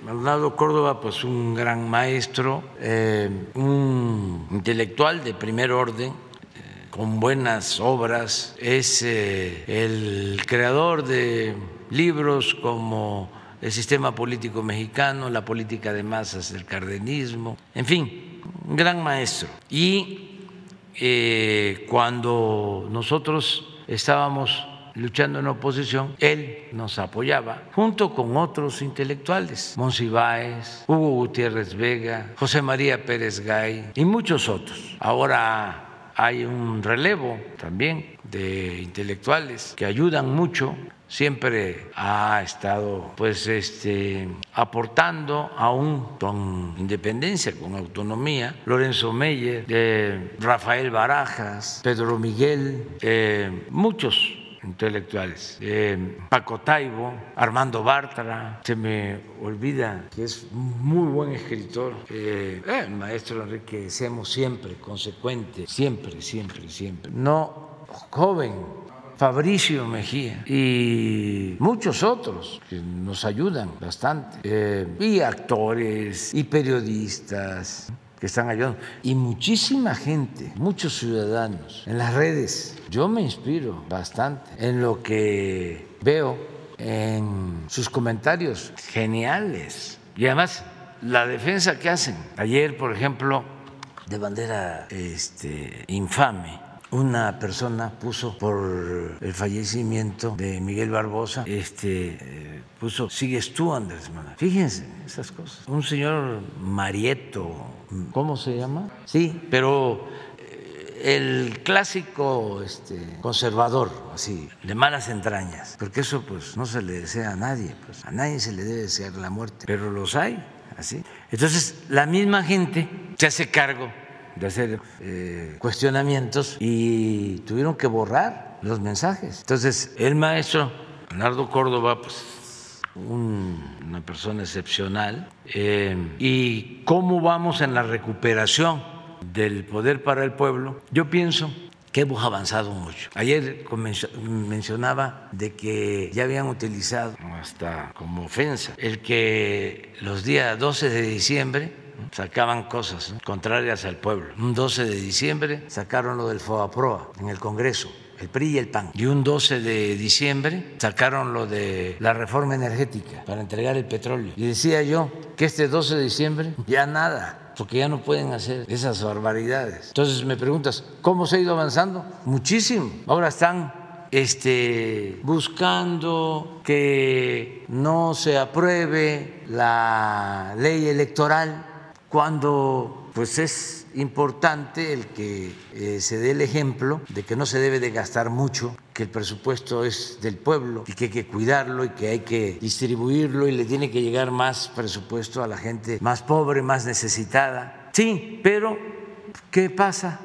Arnaldo Córdoba, pues un gran maestro, eh, un intelectual de primer orden, eh, con buenas obras, es eh, el creador de libros como El sistema político mexicano, La política de masas, el cardenismo, en fin, un gran maestro. Y cuando nosotros estábamos luchando en oposición, él nos apoyaba junto con otros intelectuales, Monsiváis, Hugo Gutiérrez Vega, José María Pérez Gay y muchos otros. Ahora hay un relevo también de intelectuales que ayudan mucho siempre ha estado pues este aportando aún con independencia, con autonomía, Lorenzo Meyer, eh, Rafael Barajas, Pedro Miguel, eh, muchos intelectuales, eh, Paco Taibo, Armando Bartra, se me olvida que es muy buen escritor, eh, eh, maestro Enrique Semos siempre consecuente, siempre, siempre, siempre, no joven, Fabricio Mejía y muchos otros que nos ayudan bastante, y actores y periodistas que están ayudando, y muchísima gente, muchos ciudadanos en las redes. Yo me inspiro bastante en lo que veo en sus comentarios geniales y además la defensa que hacen. Ayer, por ejemplo, de bandera este, infame una persona puso por el fallecimiento de Miguel Barbosa, este, eh, puso, sigues tú, Andrés Manuel. Fíjense esas cosas. Un señor Marieto, ¿cómo se llama? Sí, pero eh, el clásico este, conservador, así, de malas entrañas, porque eso pues no se le desea a nadie, pues a nadie se le debe desear la muerte, pero los hay, así. Entonces, la misma gente se hace cargo de hacer eh, cuestionamientos y tuvieron que borrar los mensajes. Entonces, el maestro Leonardo Córdoba, pues una persona excepcional, eh, y cómo vamos en la recuperación del poder para el pueblo, yo pienso que hemos avanzado mucho. Ayer mencionaba de que ya habían utilizado hasta como ofensa el que los días 12 de diciembre sacaban cosas contrarias al pueblo. Un 12 de diciembre sacaron lo del FOAPROA en el Congreso el PRI y el PAN. Y un 12 de diciembre sacaron lo de la reforma energética para entregar el petróleo. Y decía yo que este 12 de diciembre ya nada, porque ya no pueden hacer esas barbaridades. Entonces me preguntas, ¿cómo se ha ido avanzando? Muchísimo. Ahora están este, buscando que no se apruebe la ley electoral cuando pues es importante el que eh, se dé el ejemplo de que no se debe de gastar mucho, que el presupuesto es del pueblo y que hay que cuidarlo y que hay que distribuirlo y le tiene que llegar más presupuesto a la gente más pobre, más necesitada. Sí, pero ¿qué pasa?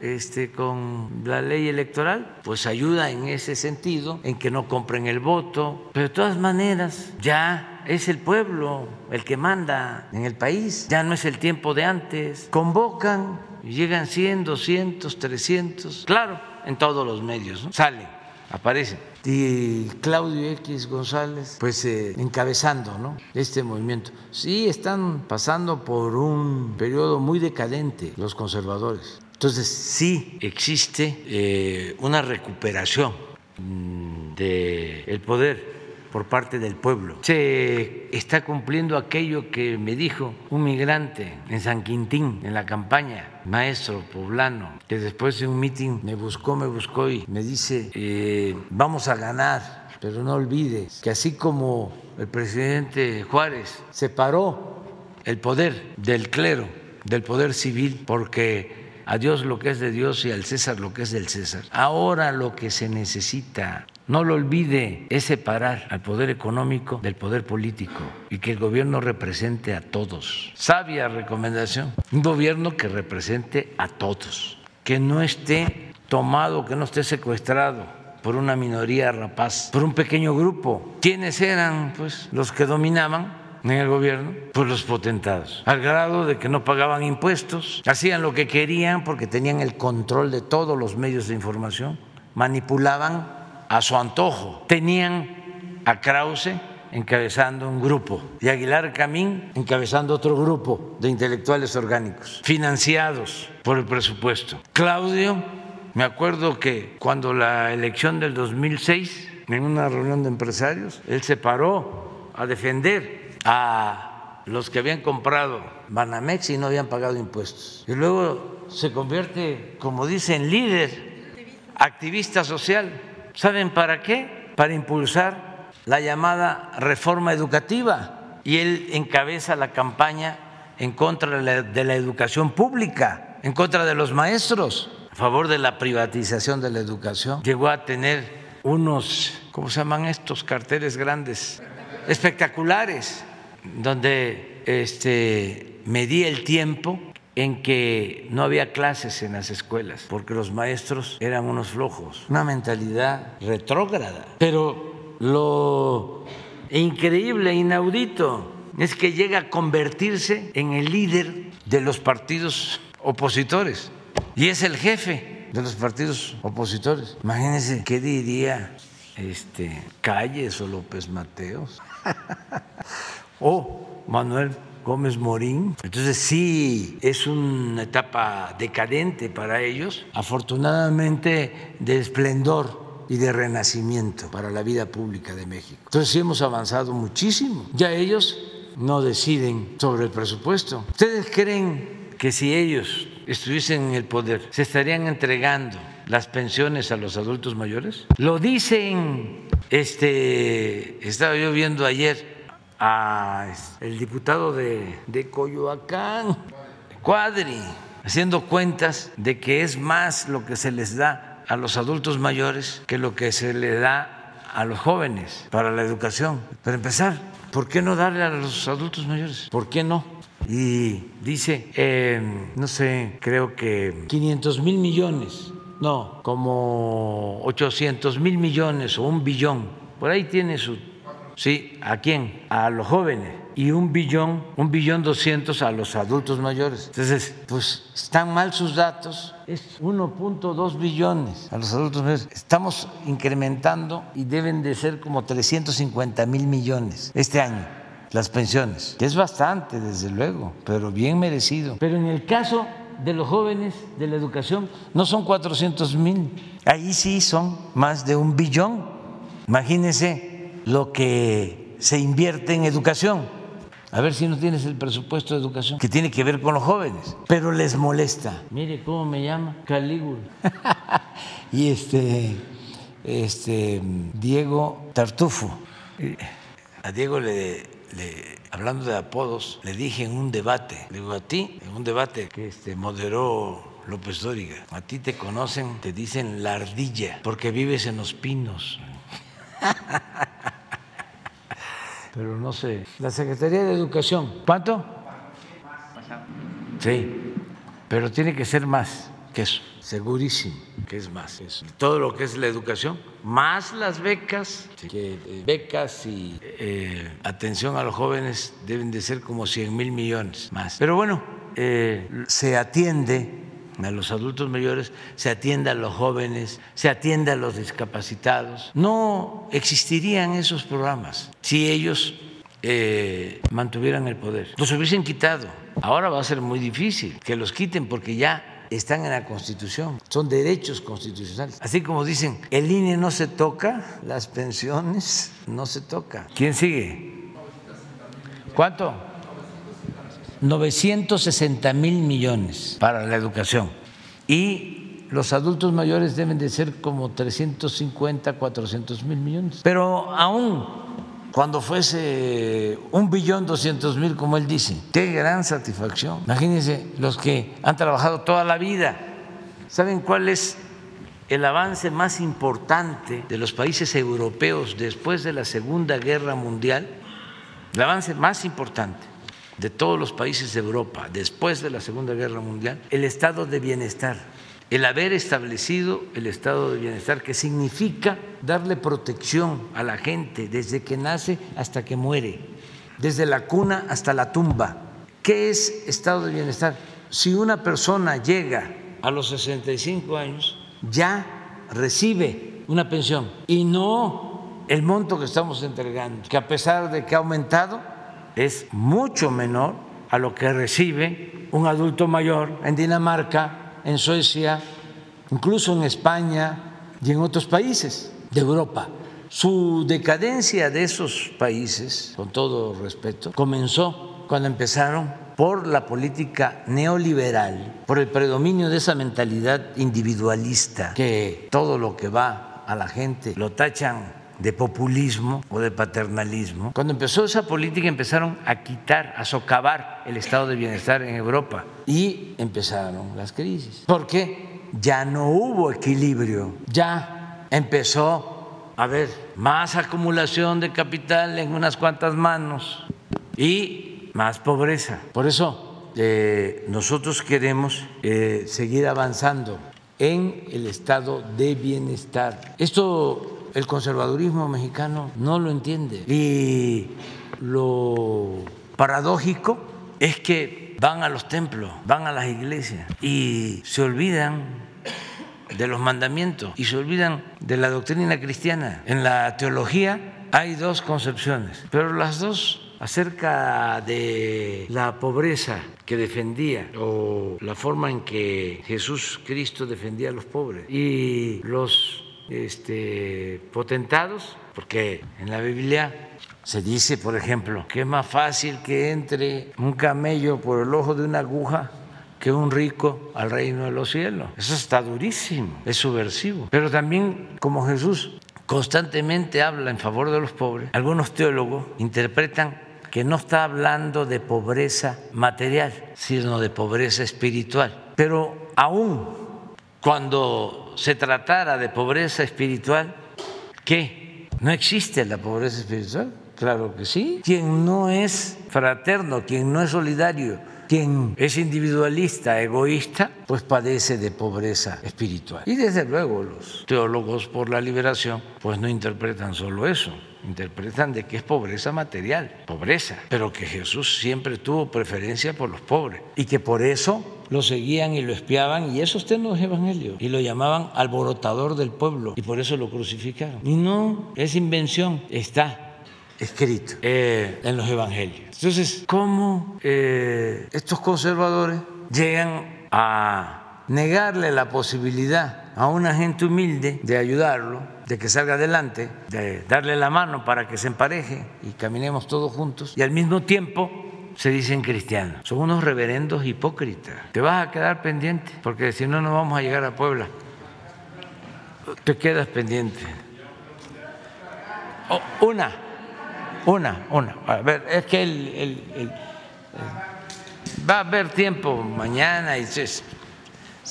Este, con la ley electoral, pues ayuda en ese sentido, en que no compren el voto, pero de todas maneras ya es el pueblo el que manda en el país, ya no es el tiempo de antes. Convocan llegan 100, 200, 300, claro, en todos los medios, salen, aparecen. Y Claudio X González, pues eh, encabezando ¿no? este movimiento. Sí, están pasando por un periodo muy decadente los conservadores. Entonces, sí existe eh, una recuperación mm, del poder por parte del pueblo. Se está cumpliendo aquello que me dijo un migrante en San Quintín, en la campaña, maestro poblano, que después de un mitin me buscó, me buscó y me dice, eh, vamos a ganar, pero no olvides que así como el presidente Juárez separó el poder del clero, del poder civil, porque a Dios lo que es de Dios y al César lo que es del César. Ahora lo que se necesita no lo olvide, es separar al poder económico del poder político y que el gobierno represente a todos. Sabia recomendación, un gobierno que represente a todos, que no esté tomado, que no esté secuestrado por una minoría rapaz, por un pequeño grupo. ¿Quiénes eran pues los que dominaban en el gobierno? Pues los potentados, al grado de que no pagaban impuestos, hacían lo que querían porque tenían el control de todos los medios de información, manipulaban a su antojo. Tenían a Krause encabezando un grupo y Aguilar Camín encabezando otro grupo de intelectuales orgánicos, financiados por el presupuesto. Claudio, me acuerdo que cuando la elección del 2006, en una reunión de empresarios, él se paró a defender a los que habían comprado Banamex y no habían pagado impuestos. Y luego se convierte, como dicen, líder, activista social ¿Saben para qué? Para impulsar la llamada reforma educativa. Y él encabeza la campaña en contra de la, educación pública, en contra de los maestros, a favor de la privatización de la educación. Llegó a tener unos, ¿cómo se llaman estos carteles grandes? Espectaculares, donde este, medía el tiempo en que no había clases en las escuelas porque los maestros eran unos flojos, una mentalidad retrógrada. Pero lo increíble, inaudito, es que llega a convertirse en el líder de los partidos opositores y es el jefe de los partidos opositores. Imagínense qué diría este Calles o López Mateos o Manuel Gómez Morín. Entonces sí, es una etapa decadente para ellos, afortunadamente de esplendor y de renacimiento para la vida pública de México. Entonces sí hemos avanzado muchísimo. Ya ellos no deciden sobre el presupuesto. ¿Ustedes creen que si ellos estuviesen en el poder se estarían entregando las pensiones a los adultos mayores? Lo dicen, este, estaba yo viendo ayer a el diputado de, de Coyoacán, Cuadri, haciendo cuentas de que es más lo que se les da a los adultos mayores que lo que se le da a los jóvenes para la educación. Para empezar, ¿por qué no darle a los adultos mayores? ¿Por qué no? Y dice, eh, no sé, creo que 500 mil millones, no, como 800 mil millones o un billón, por ahí tiene su... Sí, ¿a quién? A los jóvenes y un billón, un billón doscientos a los adultos mayores. Entonces, pues están mal sus datos, es 1.2 billones a los adultos mayores. Estamos incrementando y deben de ser como 350 mil millones este año las pensiones, es bastante, desde luego, pero bien merecido. Pero en el caso de los jóvenes de la educación, no son 400 mil, ahí sí son más de un billón. Imagínense lo que se invierte en educación. A ver si no tienes el presupuesto de educación que tiene que ver con los jóvenes, pero les molesta. Mire cómo me llama, Calígula. y este, este, Diego Tartufo. A Diego le hablando de apodos, le dije en un debate, le digo a ti, en un debate que este, moderó López Dóriga, a ti te conocen, te dicen la ardilla, porque vives en los pinos. Pero no sé, la Secretaría de Educación, ¿cuánto? Sí, pero tiene que ser más que eso, segurísimo que es más eso. Todo lo que es la educación, más las becas, que eh, becas y eh, atención a los jóvenes deben de ser como 100 mil millones más. Pero bueno, eh, se atiende a los adultos mayores, se atiende a los jóvenes, se atiende a los discapacitados. No existirían esos programas si ellos mantuvieran el poder. Los hubiesen quitado. Ahora va a ser muy difícil que los quiten porque ya están en la Constitución, son derechos constitucionales. Así como dicen, el INE no se toca, las pensiones no se toca. ¿Quién sigue? ¿Cuánto? 960 mil millones para la educación. Y los adultos mayores deben de ser como 350, 400 mil millones. Pero aún cuando fuese un billón doscientos mil, como él dice. Qué gran satisfacción. Imagínense los que han trabajado toda la vida. ¿Saben cuál es el avance más importante de los países europeos después de la Segunda Guerra Mundial? El avance más importante de todos los países de Europa después de la Segunda Guerra Mundial, el estado de bienestar el haber establecido el estado de bienestar, que significa darle protección a la gente desde que nace hasta que muere, desde la cuna hasta la tumba. ¿Qué es estado de bienestar? Si una persona llega a los 65 años, ya recibe una pensión y no el monto que estamos entregando, que a pesar de que ha aumentado, es mucho menor a lo que recibe un adulto mayor en Dinamarca, en Suecia, incluso en España y en otros países de Europa. Su decadencia de esos países, con todo respeto, comenzó cuando empezaron por la política neoliberal, por el predominio de esa mentalidad individualista, que todo lo que va a la gente lo tachan de populismo o de paternalismo. Cuando empezó esa política empezaron a quitar, a socavar el estado de bienestar en Europa y empezaron las crisis. Porque ya no hubo equilibrio, ya empezó a haber más acumulación de capital en unas cuantas manos y más pobreza. Por eso eh, nosotros queremos eh, seguir avanzando en el estado de bienestar. Esto el conservadurismo mexicano no lo entiende. Y lo paradójico es que van a los templos, van a las iglesias y se olvidan de los mandamientos y se olvidan de la doctrina cristiana. En la teología hay dos concepciones, pero las dos acerca de la pobreza que defendía o la forma en que Jesús Cristo defendía a los pobres y los este, potentados, porque en la Biblia se dice, por ejemplo, que es más fácil que entre un camello por el ojo de una aguja que un rico al reino de los cielos. Eso está durísimo, es subversivo. Pero también como Jesús constantemente habla en favor de los pobres, algunos teólogos interpretan que no está hablando de pobreza material, sino de pobreza espiritual. Pero aún cuando se tratara de pobreza espiritual, ¿qué? ¿No existe la pobreza espiritual? Claro que sí. Quien no es fraterno, quien no es solidario, quien es individualista, egoísta, pues padece de pobreza espiritual. Y desde luego los teólogos por la liberación pues no interpretan solo eso, interpretan de que es pobreza material, pobreza, pero que Jesús siempre tuvo preferencia por los pobres y que por eso lo seguían y lo espiaban y eso está en los evangelios y lo llamaban alborotador del pueblo y por eso lo crucificaron. Y no es invención, está escrito eh, en los evangelios. Entonces, ¿cómo eh, estos conservadores llegan a negarle la posibilidad a una gente humilde de ayudarlo, de que salga adelante, de darle la mano para que se empareje y caminemos todos juntos, y al mismo tiempo se dicen cristianos. Son unos reverendos hipócritas. Te vas a quedar pendiente, porque si no, no vamos a llegar a Puebla. Te quedas pendiente. Oh, una, una, una. A ver, es que el, va a haber tiempo mañana y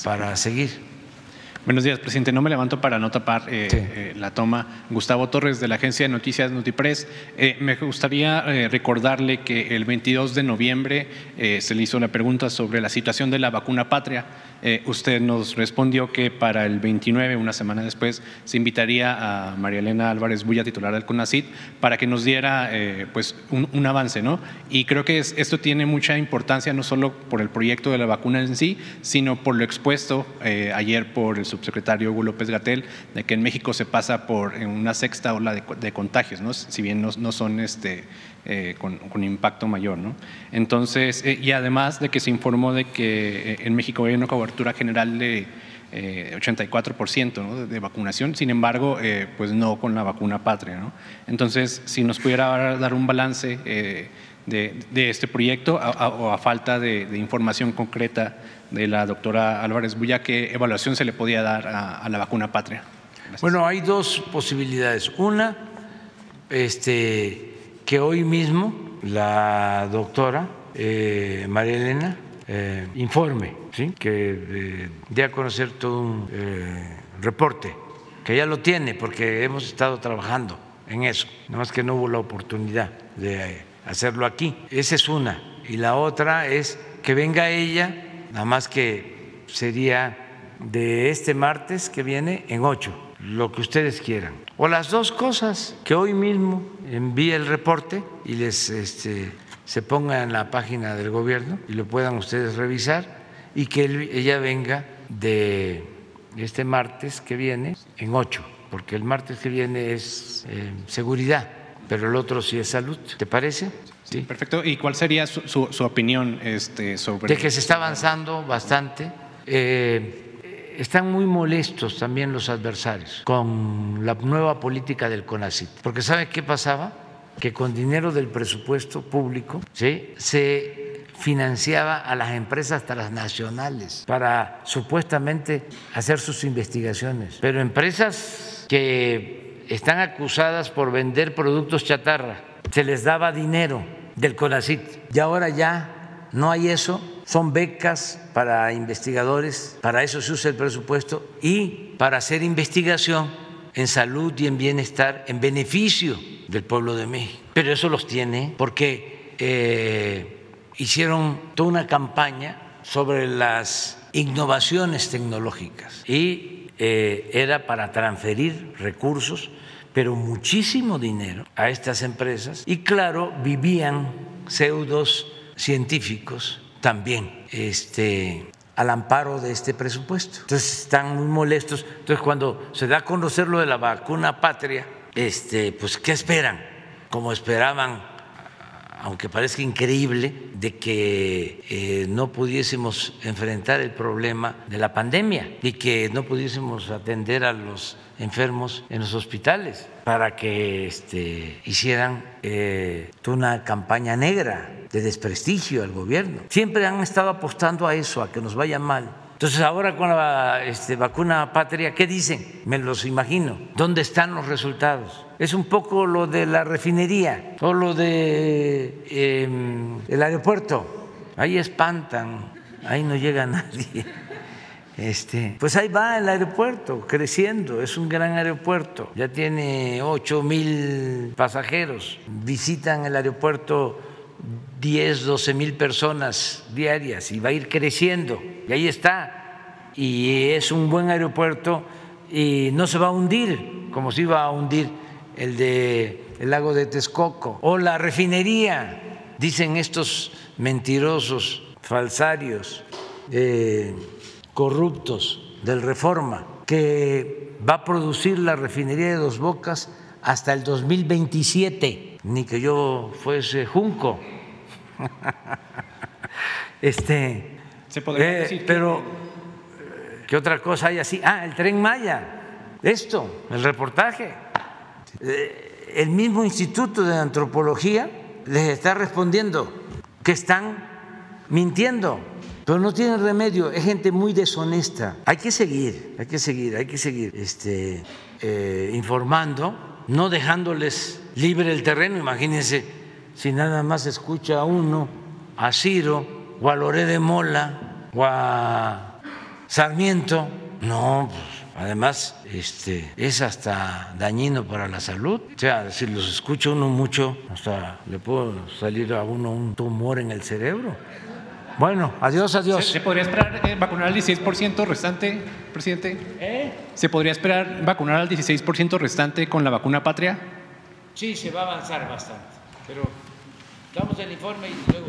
para seguir. Buenos días, presidente. No me levanto para no tapar eh, eh, la toma. Gustavo Torres, de la agencia de noticias Notipress. Eh, me gustaría recordarle que el 22 de noviembre se le hizo una pregunta sobre la situación de la vacuna patria. Usted nos respondió que para el 29, una semana después, se invitaría a María Elena Álvarez Bulla, titular del CONACIT, para que nos diera pues un, avance. ¿no? Y creo que esto tiene mucha importancia, no solo por el proyecto de la vacuna en sí, sino por lo expuesto ayer por el subsecretario Hugo López Gatel, de que en México se pasa por una sexta ola de, contagios, ¿no? si bien no, son este, eh, con, impacto mayor. ¿no? Entonces, eh, y además de que se informó de que eh, en México hay una cobertura general de 84% de vacunación, sin embargo, pues no con la vacuna patria. ¿no? Entonces, si nos pudiera dar un balance de, este proyecto o a, falta de, información concreta de la doctora Álvarez Bulla, ¿qué evaluación se le podía dar a, la vacuna patria? Bueno, hay dos posibilidades. Una, este, que hoy mismo la doctora eh, María Elena eh, informe, ¿sí? que eh, dé a conocer todo un reporte, que ya lo tiene porque hemos estado trabajando en eso, nada más que no hubo la oportunidad de hacerlo aquí. Esa es una. Y la otra es que venga ella nada más que sería de este martes que viene en ocho, lo que ustedes quieran. O las dos cosas, que hoy mismo envíe el reporte y les este, se ponga en la página del gobierno y lo puedan ustedes revisar y que ella venga de este martes que viene en ocho, porque el martes que viene es eh, seguridad, pero el otro sí es salud. ¿Te parece? Sí. Perfecto. ¿Y cuál sería su, opinión este, sobre...? De que se está avanzando bastante. Eh, están muy molestos también los adversarios con la nueva política del CONACIT. Porque ¿sabe qué pasaba? Que con dinero del presupuesto público ¿sí? se financiaba a las empresas transnacionales para supuestamente hacer sus investigaciones. Pero empresas que están acusadas por vender productos chatarra, se les daba dinero del CONACIT. Y ahora ya no hay eso, son becas para investigadores, para eso se usa el presupuesto y para hacer investigación en salud y en bienestar en beneficio del pueblo de México. Pero eso los tiene porque eh, hicieron toda una campaña sobre las innovaciones tecnológicas y eh, era para transferir recursos pero muchísimo dinero a estas empresas y claro, vivían pseudos científicos también este, al amparo de este presupuesto. Entonces están muy molestos. Entonces cuando se da a conocer lo de la vacuna patria, este, pues ¿qué esperan? Como esperaban aunque parezca increíble, de que eh, no pudiésemos enfrentar el problema de la pandemia y que no pudiésemos atender a los enfermos en los hospitales para que este, hicieran eh, una campaña negra de desprestigio al gobierno. Siempre han estado apostando a eso, a que nos vaya mal. Entonces ahora con la este, vacuna patria, ¿qué dicen? Me los imagino. ¿Dónde están los resultados? Es un poco lo de la refinería o lo de em, el aeropuerto. Ahí espantan, ahí no llega nadie. Este, pues ahí va el aeropuerto creciendo, es un gran aeropuerto, ya tiene 8 mil pasajeros, visitan el aeropuerto 10, 12 mil personas diarias y va a ir creciendo. Y ahí está. Y es un buen aeropuerto y no se va a hundir como se iba a hundir el de el lago de Texcoco. O la refinería, dicen estos mentirosos, falsarios, eh, corruptos del Reforma, que va a producir la refinería de Dos Bocas hasta el 2027, ni que yo fuese junco. Este, Se podría eh, decir pero ¿qué otra cosa hay así? Ah, el tren Maya. Esto, el reportaje. Eh, el mismo Instituto de Antropología les está respondiendo que están mintiendo, pero no tienen remedio. Es gente muy deshonesta. Hay que seguir, hay que seguir, hay que seguir este, eh, informando, no dejándoles libre el terreno. Imagínense si nada más escucha a uno, a Ciro, o a Loré de Mola, o a Sarmiento, no, pues, además este, es hasta dañino para la salud. O sea, si los escucha uno mucho, hasta le puede salir a uno un tumor en el cerebro. Bueno, adiós, adiós. ¿Se, se podría esperar eh, vacunar al 16% restante, presidente? ¿Eh? ¿Se podría esperar vacunar al 16% restante con la vacuna patria? Sí, se va a avanzar bastante, pero damos el informe y luego